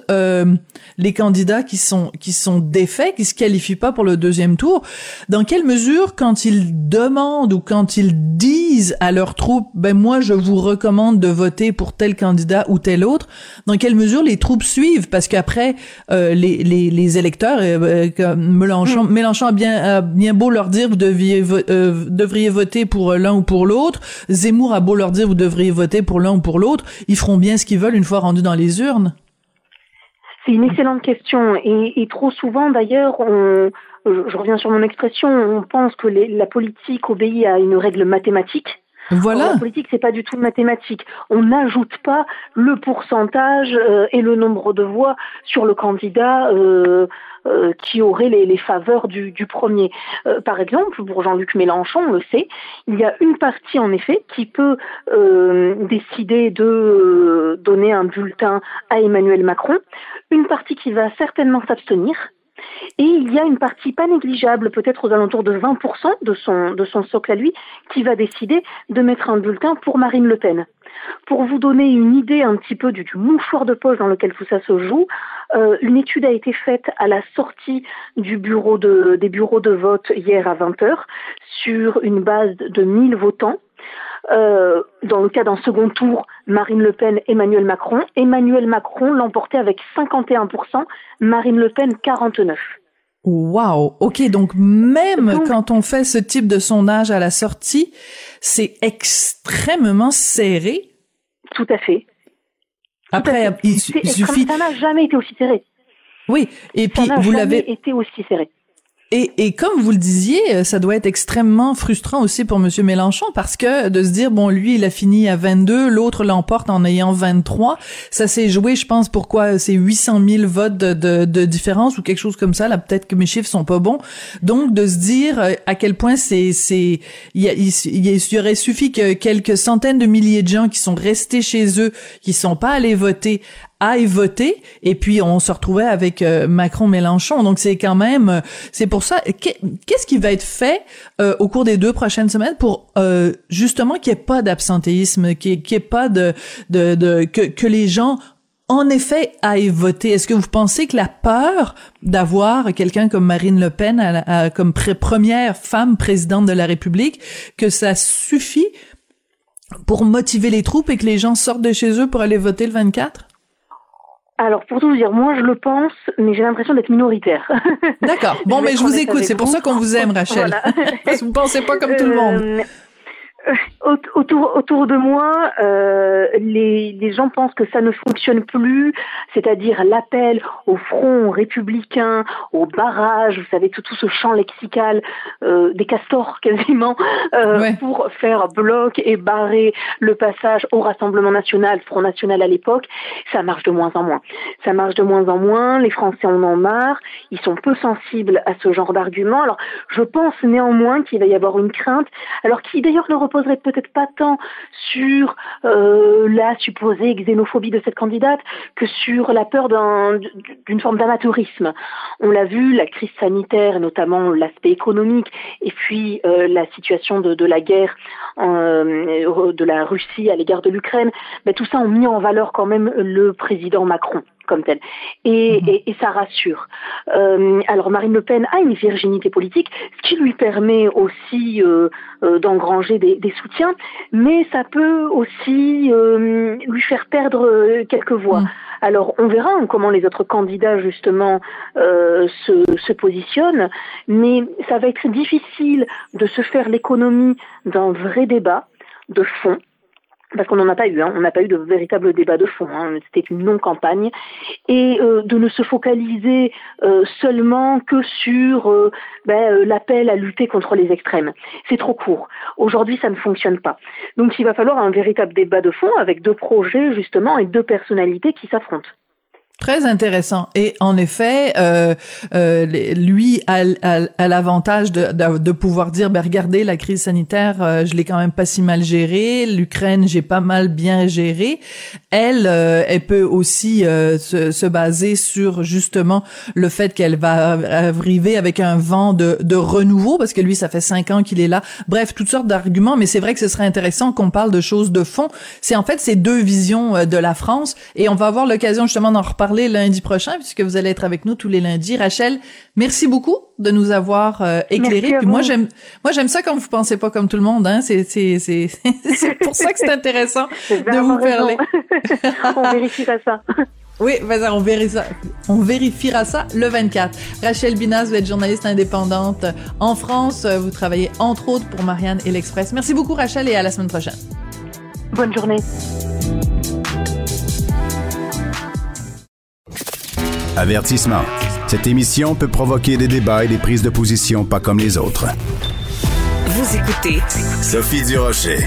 les candidats qui sont qui sont défaits, qui se qualifient pas pour le deuxième tour, dans quelle mesure quand ils demandent ou quand ils disent à leurs troupes, ben moi je vous recommande de voter pour tel candidat ou tel autre. Dans quelle mesure les troupes suivent? Parce qu'après euh, les, les, les, électeurs, euh, euh Mélenchon, hmm. Mélenchon a bien, a bien beau leur dire vous deviez euh, devriez voter pour l'un ou pour l'autre. Zemmour a beau leur dire vous devriez voter pour l'un ou pour l'autre. Ils feront bien ce qu'ils veulent une fois rendus dans les urnes. C'est une excellente question et, et trop souvent d'ailleurs on je, reviens sur mon expression, on pense que les, la politique obéit à une règle mathématique voilà. la politique, c'est pas du tout mathématique. On n'ajoute pas le pourcentage euh, et le nombre de voix sur le candidat euh, euh, qui aurait les, les faveurs du, du premier. par exemple, pour Jean-Luc Mélenchon, on le sait, il y a une partie en effet qui peut décider de donner un bulletin à Emmanuel Macron, une partie qui va certainement s'abstenir et il y a une partie pas négligeable, peut-être aux alentours de 20% de son, de son socle à lui, qui va décider de mettre un bulletin pour Marine Le Pen. Pour vous donner une idée un petit peu du, mouchoir de poche dans lequel tout ça se joue, euh, une étude a été faite à la sortie des bureaux de vote hier à 20h sur une base de 1000 votants. Euh, dans le cas d'un second tour, Marine Le Pen, Emmanuel Macron. Emmanuel Macron l'emportait avec 51%, Marine Le Pen 49%. Wow, ok, donc même quand on fait ce type de sondage à la sortie, c'est extrêmement serré. Tout à fait. Après, il, suffit. Ça n'a jamais été aussi serré. Oui, et puis vous l'avez. été aussi serré. Et, et, comme vous le disiez, euh, ça doit être extrêmement frustrant aussi pour Monsieur Mélenchon parce que de se dire bon lui il a fini à 22, l'autre l'emporte en ayant 23, ça s'est joué je pense pourquoi c'est 800 000 votes de, de, de, différence ou quelque chose comme ça. Là peut-être que mes chiffres sont pas bons. Donc de se dire euh, à quel point c'est c'est il, il, il, aurait suffi que quelques centaines de milliers de gens qui sont restés chez eux qui sont pas allés voter aille voter et puis on se retrouvait avec euh, Macron Mélenchon donc c'est quand même euh, c'est pour ça qu'est-ce qui va être fait euh, au cours des deux prochaines semaines pour justement qu'il n'y ait pas d'absentéisme qu'il n'y ait pas de de, de que, que les gens en effet aillent voter? Est-ce que vous pensez que la peur d'avoir quelqu'un comme Marine Le Pen comme première femme présidente de la République, que ça suffit pour motiver les troupes et que les gens sortent de chez eux pour aller voter le 24? Alors, pour tout vous dire, moi je le pense, mais j'ai l'impression d'être minoritaire. D'accord. [LAUGHS] Bon, mais je vous écoute. C'est pour ça qu'on vous aime, Rachel. Voilà. [LAUGHS] vous ne pensez pas comme tout le monde. Euh, euh, autour, autour de moi, euh, les, les, gens pensent que ça ne fonctionne plus, c'est-à-dire l'appel au front républicain, au barrage, vous savez, tout, tout ce champ lexical euh, des castors [LAUGHS] quasiment, euh, pour faire bloc et barrer le passage au Rassemblement national, Front national à l'époque, ça marche de moins en moins. Ça marche de moins en moins, les Français en ont marre, ils sont peu sensibles à ce genre d'arguments. Alors, je pense néanmoins qu'il va y avoir une crainte, alors qui d'ailleurs ne reposerait peut-être pas tant sur euh, la supposée xénophobie de cette candidate que sur la peur d'une forme d'amateurisme. On l'a vu, la crise sanitaire, notamment l'aspect économique, et puis euh, la situation de, de la guerre euh, de la Russie à l'égard de l'Ukraine, ben, tout ça ont mis en valeur quand même le président Macron comme tel. Et, mhm. et, et ça rassure. Euh, alors Marine Le Pen a une virginité politique, ce qui lui permet aussi euh, euh, d'engranger des, des, soutiens, mais ça peut aussi euh, lui faire perdre euh, quelques voix. Mhm. Alors on verra comment les autres candidats justement se, se positionnent, mais ça va être difficile de se faire l'économie d'un vrai débat de fond parce qu'on n'en a pas eu, hein. on n'a pas eu de véritable débat de fond, hein. c'était une non-campagne, et euh, de ne se focaliser euh, seulement que sur euh, ben, l'appel à lutter contre les extrêmes. C'est trop court. Aujourd'hui, ça ne fonctionne pas. Donc il va falloir un véritable débat de fond avec deux projets justement et deux personnalités qui s'affrontent. Très intéressant. Et en effet, euh, euh, lui a, a, a l'avantage de, de, de, pouvoir dire, ben regardez, la crise sanitaire, euh, je l'ai quand même pas si mal gérée. L'Ukraine, j'ai pas mal bien géré. Elle, euh, elle peut aussi euh, se, se, baser sur justement le fait qu'elle va arriver avec un vent de, de renouveau, parce que lui, ça fait cinq ans qu'il est là. Bref, toutes sortes d'arguments. Mais c'est vrai que ce serait intéressant qu'on parle de choses de fond. C'est en fait ces deux visions de la France, et on va avoir l'occasion justement d'en reparler lundi prochain puisque vous allez être avec nous tous les lundis. Rachel, merci beaucoup de nous avoir euh, éclairé. Puis moi j'aime moi j'aime ça quand vous pensez pas comme tout le monde hein, c'est c'est c'est [LAUGHS] c'est pour ça que c'est intéressant [LAUGHS] de vous parler. [LAUGHS] on vérifiera ça. Oui, vas-y, on vérifiera, on vérifiera ça le 24. Rachel Binas, vous êtes journaliste indépendante en France. Vous travaillez entre autres pour Marianne et l'Express. Merci beaucoup, Rachel, et à la semaine prochaine. Bonne journée. Avertissement. Cette émission peut provoquer des débats et des prises de position pas comme les autres. Vous écoutez Sophie Durocher.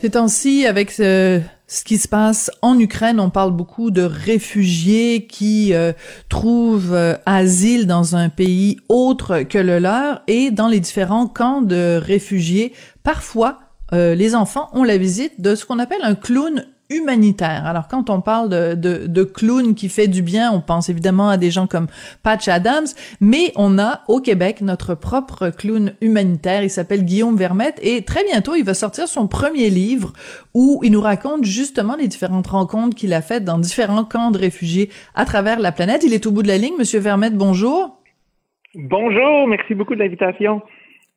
Ces temps-ci, avec ce, qui se passe en Ukraine, on parle beaucoup de réfugiés qui euh, trouvent euh, asile dans un pays autre que le leur et dans les différents camps de réfugiés, parfois euh, les enfants ont la visite de ce qu'on appelle un clown humanitaire. Alors quand on parle de, de, de, clown qui fait du bien, on pense évidemment à des gens comme Patch Adams, mais on a au Québec notre propre clown humanitaire, il s'appelle Guillaume Vermette et très bientôt il va sortir son premier livre où il nous raconte justement les différentes rencontres qu'il a faites dans différents camps de réfugiés à travers la planète. Il est au bout de la ligne, monsieur Vermette, bonjour. Bonjour, merci beaucoup de l'invitation.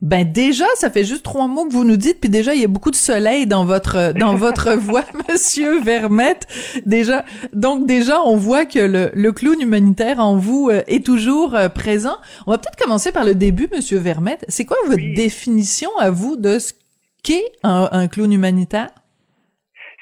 Ben déjà, ça fait juste trois mots que vous nous dites, puis déjà il y a beaucoup de soleil dans votre dans votre [LAUGHS] voix, [LAUGHS] Monsieur Vermette. Déjà, donc déjà on voit que le, le clown humanitaire en vous euh, est toujours euh, présent. On va peut-être commencer par le début, Monsieur Vermette. C'est quoi votre définition à vous de ce qu'est un, un clown humanitaire?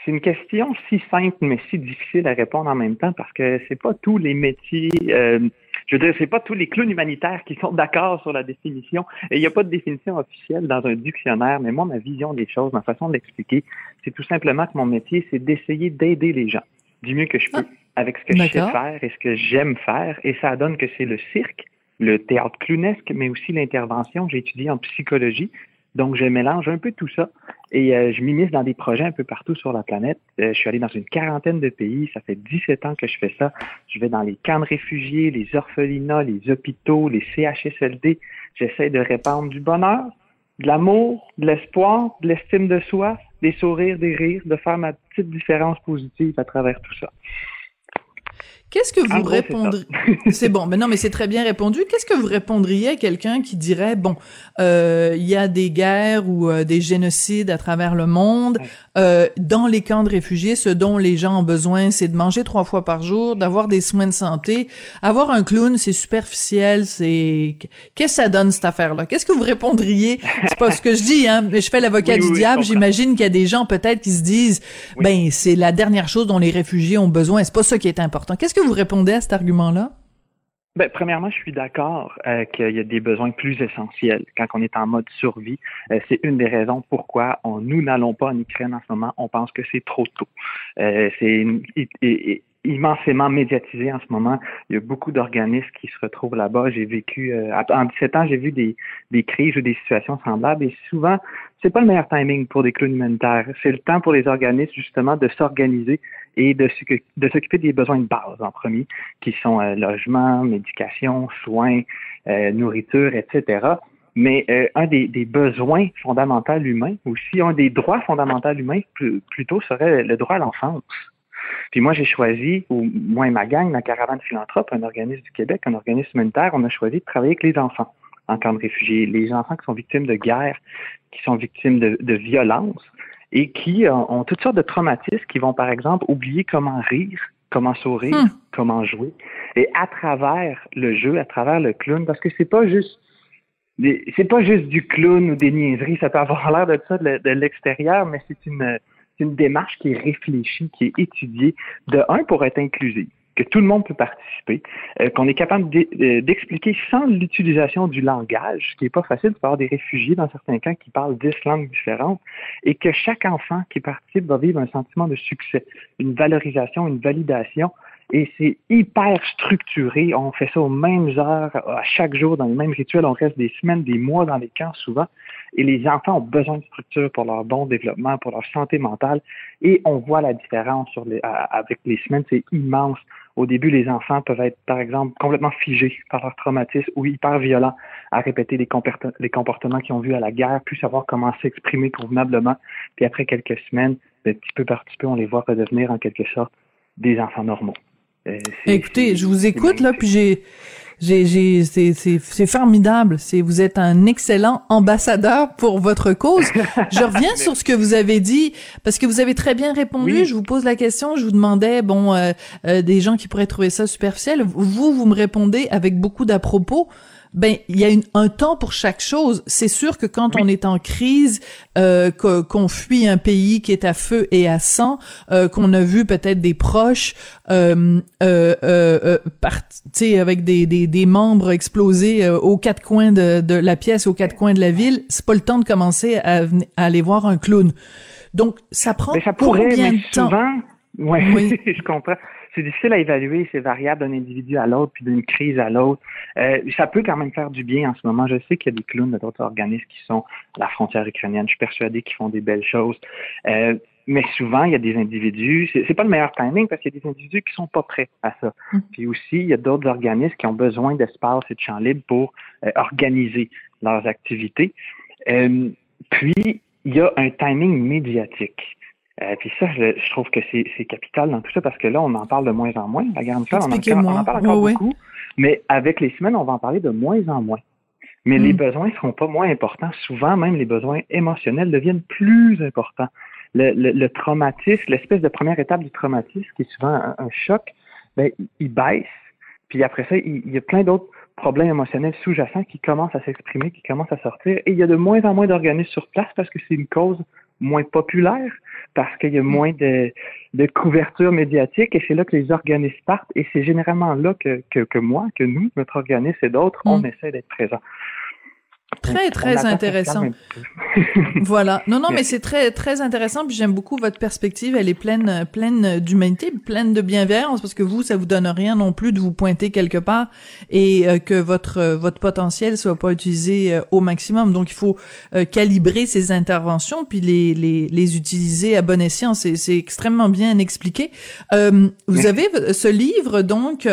C'est une question si simple mais si difficile à répondre en même temps parce que c'est pas tous les métiers. Euh, je veux dire, c'est pas tous les clowns humanitaires qui sont d'accord sur la définition. Et il n'y a pas de définition officielle dans un dictionnaire, mais moi, ma vision des choses, ma façon de l'expliquer, c'est tout simplement que mon métier, c'est d'essayer d'aider les gens du mieux que je peux ah, avec ce que je sais faire et ce que j'aime faire. Et ça donne que c'est le cirque, le théâtre clownesque, mais aussi l'intervention. J'ai étudié en psychologie. Donc, je mélange un peu tout ça et euh, je m'immisce dans des projets un peu partout sur la planète. Euh, je suis allé dans une quarantaine de pays. Ça fait 17 ans que je fais ça. Je vais dans les camps de réfugiés, les orphelinats, les hôpitaux, les CHSLD. J'essaie de répandre du bonheur, de l'amour, de l'espoir, de l'estime de soi, des sourires, des rires, de faire ma petite différence positive à travers tout ça. Qu'est-ce que vous répondriez [LAUGHS] C'est bon, mais non, mais c'est très bien répondu. Qu'est-ce que vous répondriez à quelqu'un qui dirait bon, euh, il y a des guerres ou euh, des génocides à travers le monde, euh, dans les camps de réfugiés, ce dont les gens ont besoin, c'est de manger trois fois par jour, d'avoir des soins de santé, avoir un clown, c'est superficiel, c'est qu'est-ce que ça donne cette affaire-là? Qu'est-ce que vous répondriez? C'est pas ce que je dis, hein, mais je fais l'avocat du diable. J'imagine qu'il y a des gens peut-être qui se disent ben c'est la dernière chose dont les réfugiés ont besoin. C'est pas ça qui est important. Qu'est-ce que vous répondez à cet argument-là? Ben, premièrement, je suis d'accord euh, qu'il y a des besoins plus essentiels quand on est en mode survie. Euh, c'est une des raisons pourquoi nous n'allons pas en Ukraine en ce moment. On pense que c'est trop tôt. Euh, c'est immensément médiatisé en ce moment. Il y a beaucoup d'organismes qui se retrouvent là-bas. J'ai vécu, en 17 ans, j'ai vu des, des crises ou des situations semblables et souvent, c'est pas le meilleur timing pour des clowns humanitaires. C'est le temps pour les organismes justement de s'organiser et de, s'occuper des besoins de base en premier, qui sont euh, logement, médication, soins, euh, nourriture, etc. Mais euh, un des, besoins fondamentaux humains, aussi un des droits fondamentaux humains plutôt serait le droit à l'enfance. Puis moi, j'ai choisi, ou moi et ma gang, la Caravane Philanthrope, un organisme du Québec, un organisme humanitaire, on a choisi de travailler avec les enfants en camp de réfugiés, les enfants qui sont victimes de guerre, qui sont victimes de, de violence et qui ont, toutes sortes de traumatismes qui vont, par exemple, oublier comment rire, comment sourire, hmm. comment jouer. Et à travers le jeu, à travers le clown, parce que c'est pas juste c'est pas juste du clown ou des niaiseries, ça peut avoir [LAUGHS] l'air de ça de l'extérieur, mais c'est une, une démarche qui est réfléchie, qui est étudiée, de un, pour être inclusive que tout le monde peut participer, euh, qu'on est capable euh, d'expliquer sans l'utilisation du langage, ce qui n'est pas facile, de avoir des réfugiés dans certains cas qui parlent dix langues différentes, et que chaque enfant qui participe va vivre un sentiment de succès, une valorisation, une validation, et c'est hyper structuré. On fait ça aux mêmes heures, à chaque jour, dans les mêmes rituels. On reste des semaines, des mois dans les camps souvent. Et les enfants ont besoin de structure pour leur bon développement, pour leur santé mentale. Et on voit la différence sur les, avec les semaines. C'est immense. Au début, les enfants peuvent être, par exemple, complètement figés par leur traumatisme ou hyper violents à répéter les, comportements qu'ils ont vus à la guerre, puis savoir comment s'exprimer convenablement. Puis après quelques semaines, ben, petit peu par petit peu, on les voit redevenir en quelque sorte des enfants normaux. Euh, Écoutez, je vous écoute là, puis j'ai j'ai, j'ai, c'est, c'est, c'est formidable. C'est, vous êtes un excellent ambassadeur pour votre cause. Je [LAUGHS] reviens sur ce que vous avez dit parce que vous avez très bien répondu. Je vous pose la question. Je vous demandais, bon, euh, euh, des gens qui pourraient trouver ça superficiel. Vous, vous me répondez avec beaucoup d'à propos ben il y a une, un temps pour chaque chose. C'est sûr que quand on est en crise, euh, qu'on fuit un pays qui est à feu et à sang, euh, qu'on a vu peut-être des proches euh, euh, euh, euh avec des, des, des, membres explosés aux quatre coins de, de, la pièce, aux quatre coins de la ville, c'est pas le temps de commencer à, à aller voir un clown. Donc ça prend mais ça pourrait, combien de temps? Ouais, oui, [LAUGHS] je comprends c'est difficile à évaluer, c'est variable d'un individu à l'autre, puis d'une crise à l'autre. Euh, ça peut quand même faire du bien en ce moment. Je sais qu'il y a des clowns d'autres organismes qui sont à la frontière ukrainienne. Je suis persuadé qu'ils font des belles choses. Euh, mais souvent, il y a des individus, c'est pas le meilleur timing parce qu'il y a des individus qui sont pas prêts à ça. Mm. Puis aussi, il y a d'autres organismes qui ont besoin d'espace et de champs libres pour euh, organiser leurs activités. puis, il y a un timing médiatique. Euh, puis ça, je, trouve que c'est capital dans tout ça parce que là, on en parle de moins en moins. La on, on, en parle encore beaucoup, mais avec les semaines, on va en parler de moins en moins. Mais les mm. besoins ne seront pas moins importants. Souvent, même les besoins émotionnels deviennent plus importants. Le, le, traumatisme, l'espèce de première étape du traumatisme, qui est souvent un, choc, ben, il baisse. Puis après ça, il, il y a plein d'autres problèmes émotionnels sous-jacents qui commencent à s'exprimer, qui commencent à sortir. Et il y a de moins en moins d'organismes sur place parce que c'est une cause moins populaire parce qu'il y a mm. moins de, de couverture médiatique et c'est là que les organismes partent et c'est généralement là que, que, que, moi, que nous, notre organisme et d'autres, on mm. essaie d'être présents. Très, très intéressant. [LAUGHS] voilà. Non, non, mais c'est très, très intéressant. Puis j'aime beaucoup votre perspective. Elle est pleine, pleine d'humanité, pleine de bienveillance, parce que vous, ça vous donne rien non plus de vous pointer quelque part et euh, que votre, euh, votre potentiel soit pas utilisé euh, au maximum. Donc, il faut calibrer ces interventions puis les, les, les utiliser à bon escient. C'est, c'est extrêmement bien expliqué. vous avez ce livre, donc,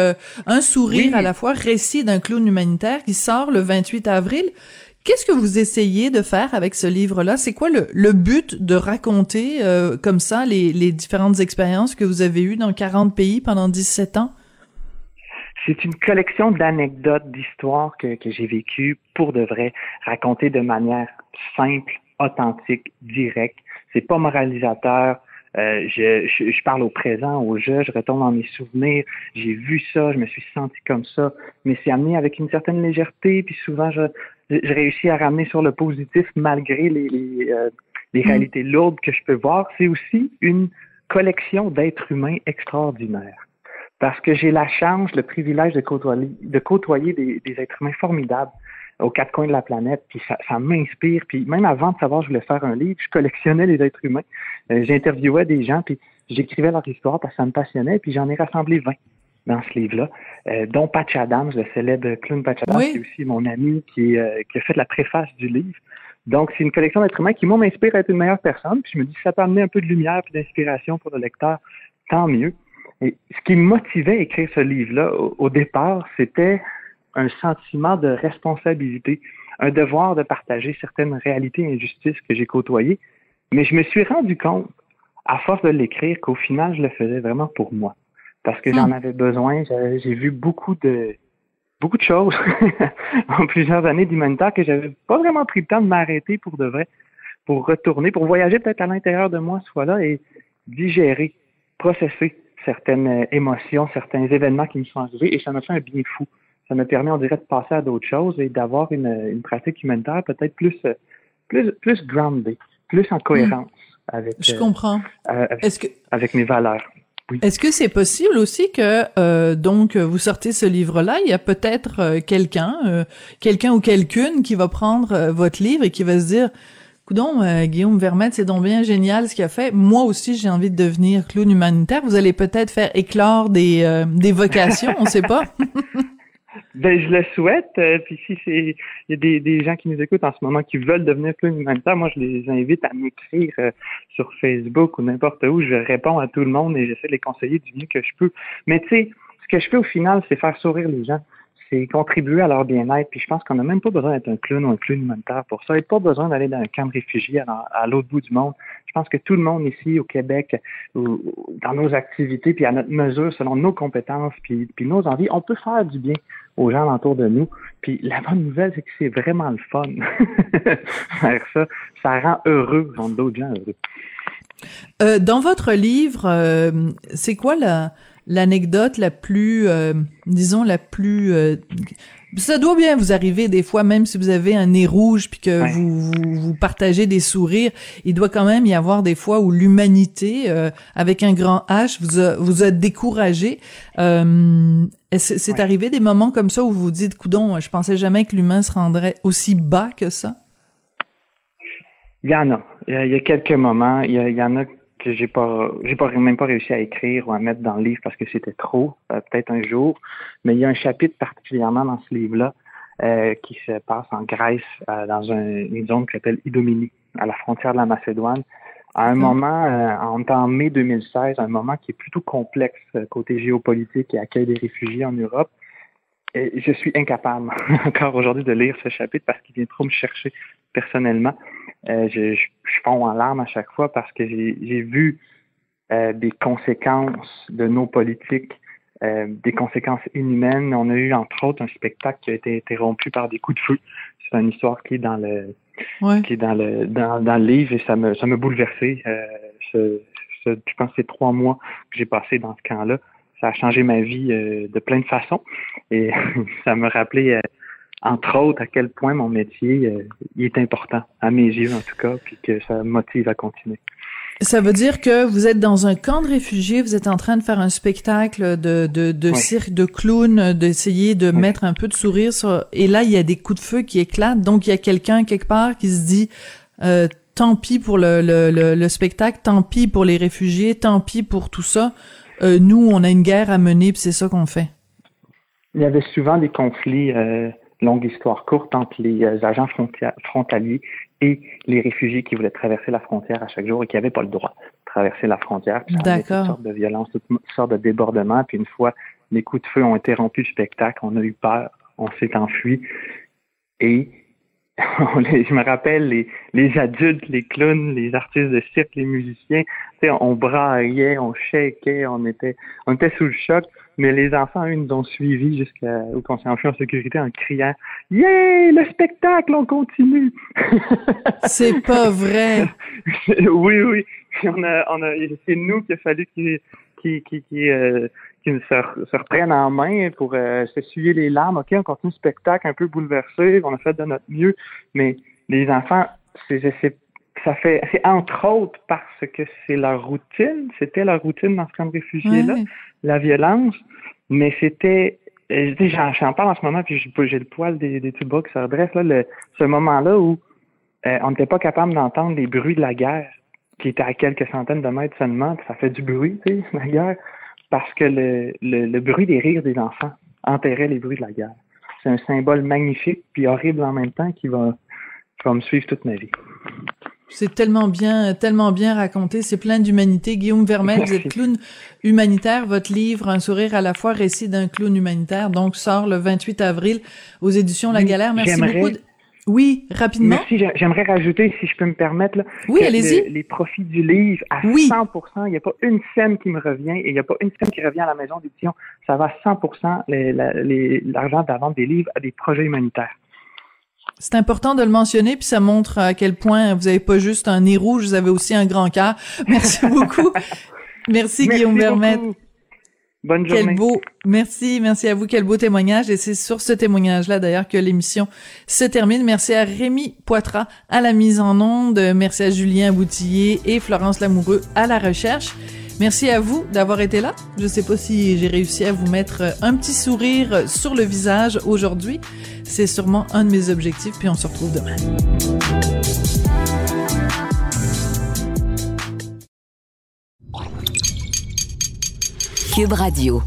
Un sourire à la fois, récit d'un clown humanitaire qui sort le 28 avril. Qu'est-ce que vous essayez de faire avec ce livre-là? C'est quoi le, le, but de raconter euh, comme ça les, les, différentes expériences que vous avez eues dans 40 pays pendant 17 ans? c'est une collection d'anecdotes, d'histoires que, que j'ai vécues pour de vrai, racontées de manière simple, authentique, directe. C'est pas moralisateur. Euh, je, je, parle au présent, au jeu, je retourne dans mes souvenirs, j'ai vu ça, je me suis senti comme ça, mais c'est amené avec une certaine légèreté, puis souvent je, je réussis à ramener sur le positif malgré les, les, euh, les mm. réalités lourdes que je peux voir. C'est aussi une collection d'êtres humains extraordinaires parce que j'ai la chance, le privilège de côtoyer, de côtoyer des, des, êtres humains formidables aux quatre coins de la planète, puis ça, ça m'inspire. Puis même avant de savoir que je voulais faire un livre, je collectionnais les êtres humains. Euh, j'interviewais des gens, puis j'écrivais leur histoire parce que ça me passionnait, puis j'en ai rassemblé 20 dans ce livre-là, euh, dont Patch Adams, le célèbre clown Patch Adams, qui est aussi mon ami, qui, euh, qui a fait la préface du livre. Donc, c'est une collection d'êtres humains qui, moi, m'inspire à être une meilleure personne. Puis je me dis, ça peut amener un peu de lumière et d'inspiration pour le lecteur, tant mieux. Et ce qui me motivait à écrire ce livre-là, au, départ, c'était un sentiment de responsabilité, un devoir de partager certaines réalités et injustices que j'ai côtoyées. Mais je me suis rendu compte, à force de l'écrire, qu'au final, je le faisais vraiment pour moi. Parce que j'en hmm. avais besoin. J'ai vu beaucoup de beaucoup de choses [LAUGHS] en plusieurs années d'humanitaire que j'avais pas vraiment pris le temps de m'arrêter pour de vrai, pour retourner, pour voyager peut-être à l'intérieur de moi, soit là, et digérer, processer certaines euh, émotions, certains événements qui me sont arrivés et ça m'a fait un bien fou. Ça m'a permis, on dirait, de passer à d'autres choses et d'avoir une, une, pratique humanitaire peut-être plus, euh, plus, plus grounded, plus en cohérence hmm. avec, Je comprends. Euh, Est-ce que... avec mes valeurs. Oui. Est-ce que c'est possible aussi que euh, donc vous sortez ce livre-là, il y a peut-être quelqu'un, quelqu'un ou quelqu'une qui va prendre votre livre et qui va se dire Coudon, euh, Guillaume Vermette, c'est donc bien génial ce qu'il a fait. Moi aussi, j'ai envie de devenir clown humanitaire. Vous allez peut-être faire éclore des, euh, des vocations, on sait pas. [LAUGHS] ben, je le souhaite. Euh, puis si c'est, il y a des, des, gens qui nous écoutent en ce moment qui veulent devenir clown humanitaire, moi, je les invite à m'écrire sur Facebook ou n'importe où. Je réponds à tout le monde et j'essaie de les conseiller du mieux que je peux. Mais tu sais, ce que je fais au final, c'est faire sourire les gens c'est contribuer à leur bien-être. Puis je pense qu'on n'a même pas besoin d'être un clown ou un clown humanitaire pour ça. Et pas besoin d'aller dans un camp de réfugiés à, l'autre bout du monde. Je pense que tout le monde ici au Québec, dans nos activités, puis à notre mesure, selon nos compétences, puis, nos envies, on peut faire du bien aux gens autour de nous. Puis la bonne nouvelle, c'est que c'est vraiment le fun [LAUGHS] ça. Ça rend heureux, rendre d'autres gens heureux. Euh, dans votre livre, euh, c'est quoi la l'anecdote la plus, euh, disons, la plus... Euh, ça doit bien vous arriver des fois, même si vous avez un nez rouge puis que vous, vous, partagez des sourires, il doit quand même y avoir des fois où l'humanité, euh, avec un grand H, vous a, vous a découragé. c'est arrivé des moments comme ça où vous vous dites, coudon, je pensais jamais que l'humain se rendrait aussi bas que ça? Il y en a. Il y a, quelques moments. Il y, il y en a que j'ai pas j'ai pas même pas réussi à écrire ou à mettre dans le livre parce que c'était trop, euh, peut-être un jour. Mais il y a un chapitre particulièrement dans ce livre-là euh, qui se passe en Grèce, euh, dans une zone qui s'appelle Idomini, à la frontière de la Macédoine. À un moment, en, mai 2016, un moment qui est plutôt complexe côté géopolitique et accueil des réfugiés en Europe. Et je suis incapable [LAUGHS] encore aujourd'hui de lire ce chapitre parce qu'il vient trop me chercher personnellement. Euh, je, je, je fonds en larmes à chaque fois parce que j'ai vu euh, des conséquences de nos politiques, euh, des conséquences inhumaines. On a eu entre autres un spectacle qui a été interrompu par des coups de feu. C'est une histoire qui est dans le qui est dans le dans, dans, le livre et ça me ça m'a bouleversé. Euh, ce, ce, je pense que c'est trois mois que j'ai passé dans ce camp-là. Ça a changé ma vie euh, de plein de façons et [LAUGHS] ça me rappelait entre autres, à quel point mon métier euh, est important, à mes yeux en tout cas, puis que ça me motive à continuer. Ça veut dire que vous êtes dans un camp de réfugiés, vous êtes en train de faire un spectacle de, de, de cirque, de clown, d'essayer de mettre un peu de sourire sur... Et là, il y a des coups de feu qui éclatent, donc il y a quelqu'un quelque part qui se dit... Euh, tant pis pour le, le, le, spectacle, tant pis pour les réfugiés, tant pis pour tout ça. Euh, nous, on a une guerre à mener, puis c'est ça qu'on fait. Il y avait souvent des conflits euh, longue histoire courte entre les euh, agents frontaliers et les réfugiés qui voulaient traverser la frontière à chaque jour et qui n'avaient pas le droit de traverser la frontière. D'accord. Toutes sortes de violences, toutes sortes de débordements. Puis une fois les coups de feu ont interrompu le spectacle, on a eu peur, on s'est enfui. Et [LAUGHS] je me rappelle les, les adultes, les clowns, les artistes de cirque, les musiciens, on braillait, on shakeait, on était, on était sous le choc. Mais les enfants, eux, nous ont suivis jusqu'au qu'on s'est enfui en sécurité en criant Yeah, le spectacle, on continue! [LAUGHS] C'est pas vrai! [LAUGHS] oui, oui. On a, on a, c'est nous qu'il a fallu qu'ils qui, qui, qui, euh, se, se, reprennent en main pour euh, s'essuyer les larmes. OK, on continue le spectacle un peu bouleversé, on a fait de notre mieux, mais les enfants, c'est ça fait, c'est entre autres parce que c'est leur routine, c'était leur routine dans ce camp de réfugiés-là, la violence, mais c'était, dis, j'en parle en ce moment, puis j'ai le poil des, des bras qui se redressent, là, ce moment-là où euh, on n'était pas capable d'entendre les bruits de la guerre, qui était à quelques centaines de mètres seulement, ça fait du bruit, tu [LAUGHS] la guerre, parce que le, bruit des rires des enfants enterrait les bruits de la guerre. C'est un symbole magnifique puis horrible en même temps qui va me suivre toute ma vie. C'est tellement bien, tellement bien raconté. C'est plein d'humanité. Guillaume Vermel, vous êtes clown humanitaire. Votre livre, Un sourire à la fois, récit d'un clown humanitaire, donc sort le 28 avril aux éditions La Galère. Merci beaucoup. Oui, rapidement. Merci. J'aimerais rajouter, si je peux me permettre, là, oui, les profits du livre à 100%, il n'y a pas une scène qui me revient et il n'y a pas une scène qui revient à la maison d'édition. Ça va à 100% l'argent de la vente des livres à des projets humanitaires. C'est important de le mentionner, puis ça montre à quel point vous n'avez pas juste un nez rouge, vous avez aussi un grand cœur. [LAUGHS] Merci beaucoup. merci, Guillaume Vermette. Bonne journée. Quel beau, merci, merci à vous, quel beau témoignage. Et c'est sur ce témoignage-là, d'ailleurs, que l'émission se termine. Merci à Rémi Poitras à la mise en onde. Merci à Julien Boutillier et Florence Lamoureux à la recherche. Merci à vous d'avoir été là. Je sais pas si j'ai réussi à vous mettre un petit sourire sur le visage aujourd'hui. C'est sûrement un de mes objectifs, puis on se retrouve demain. Cube Radio.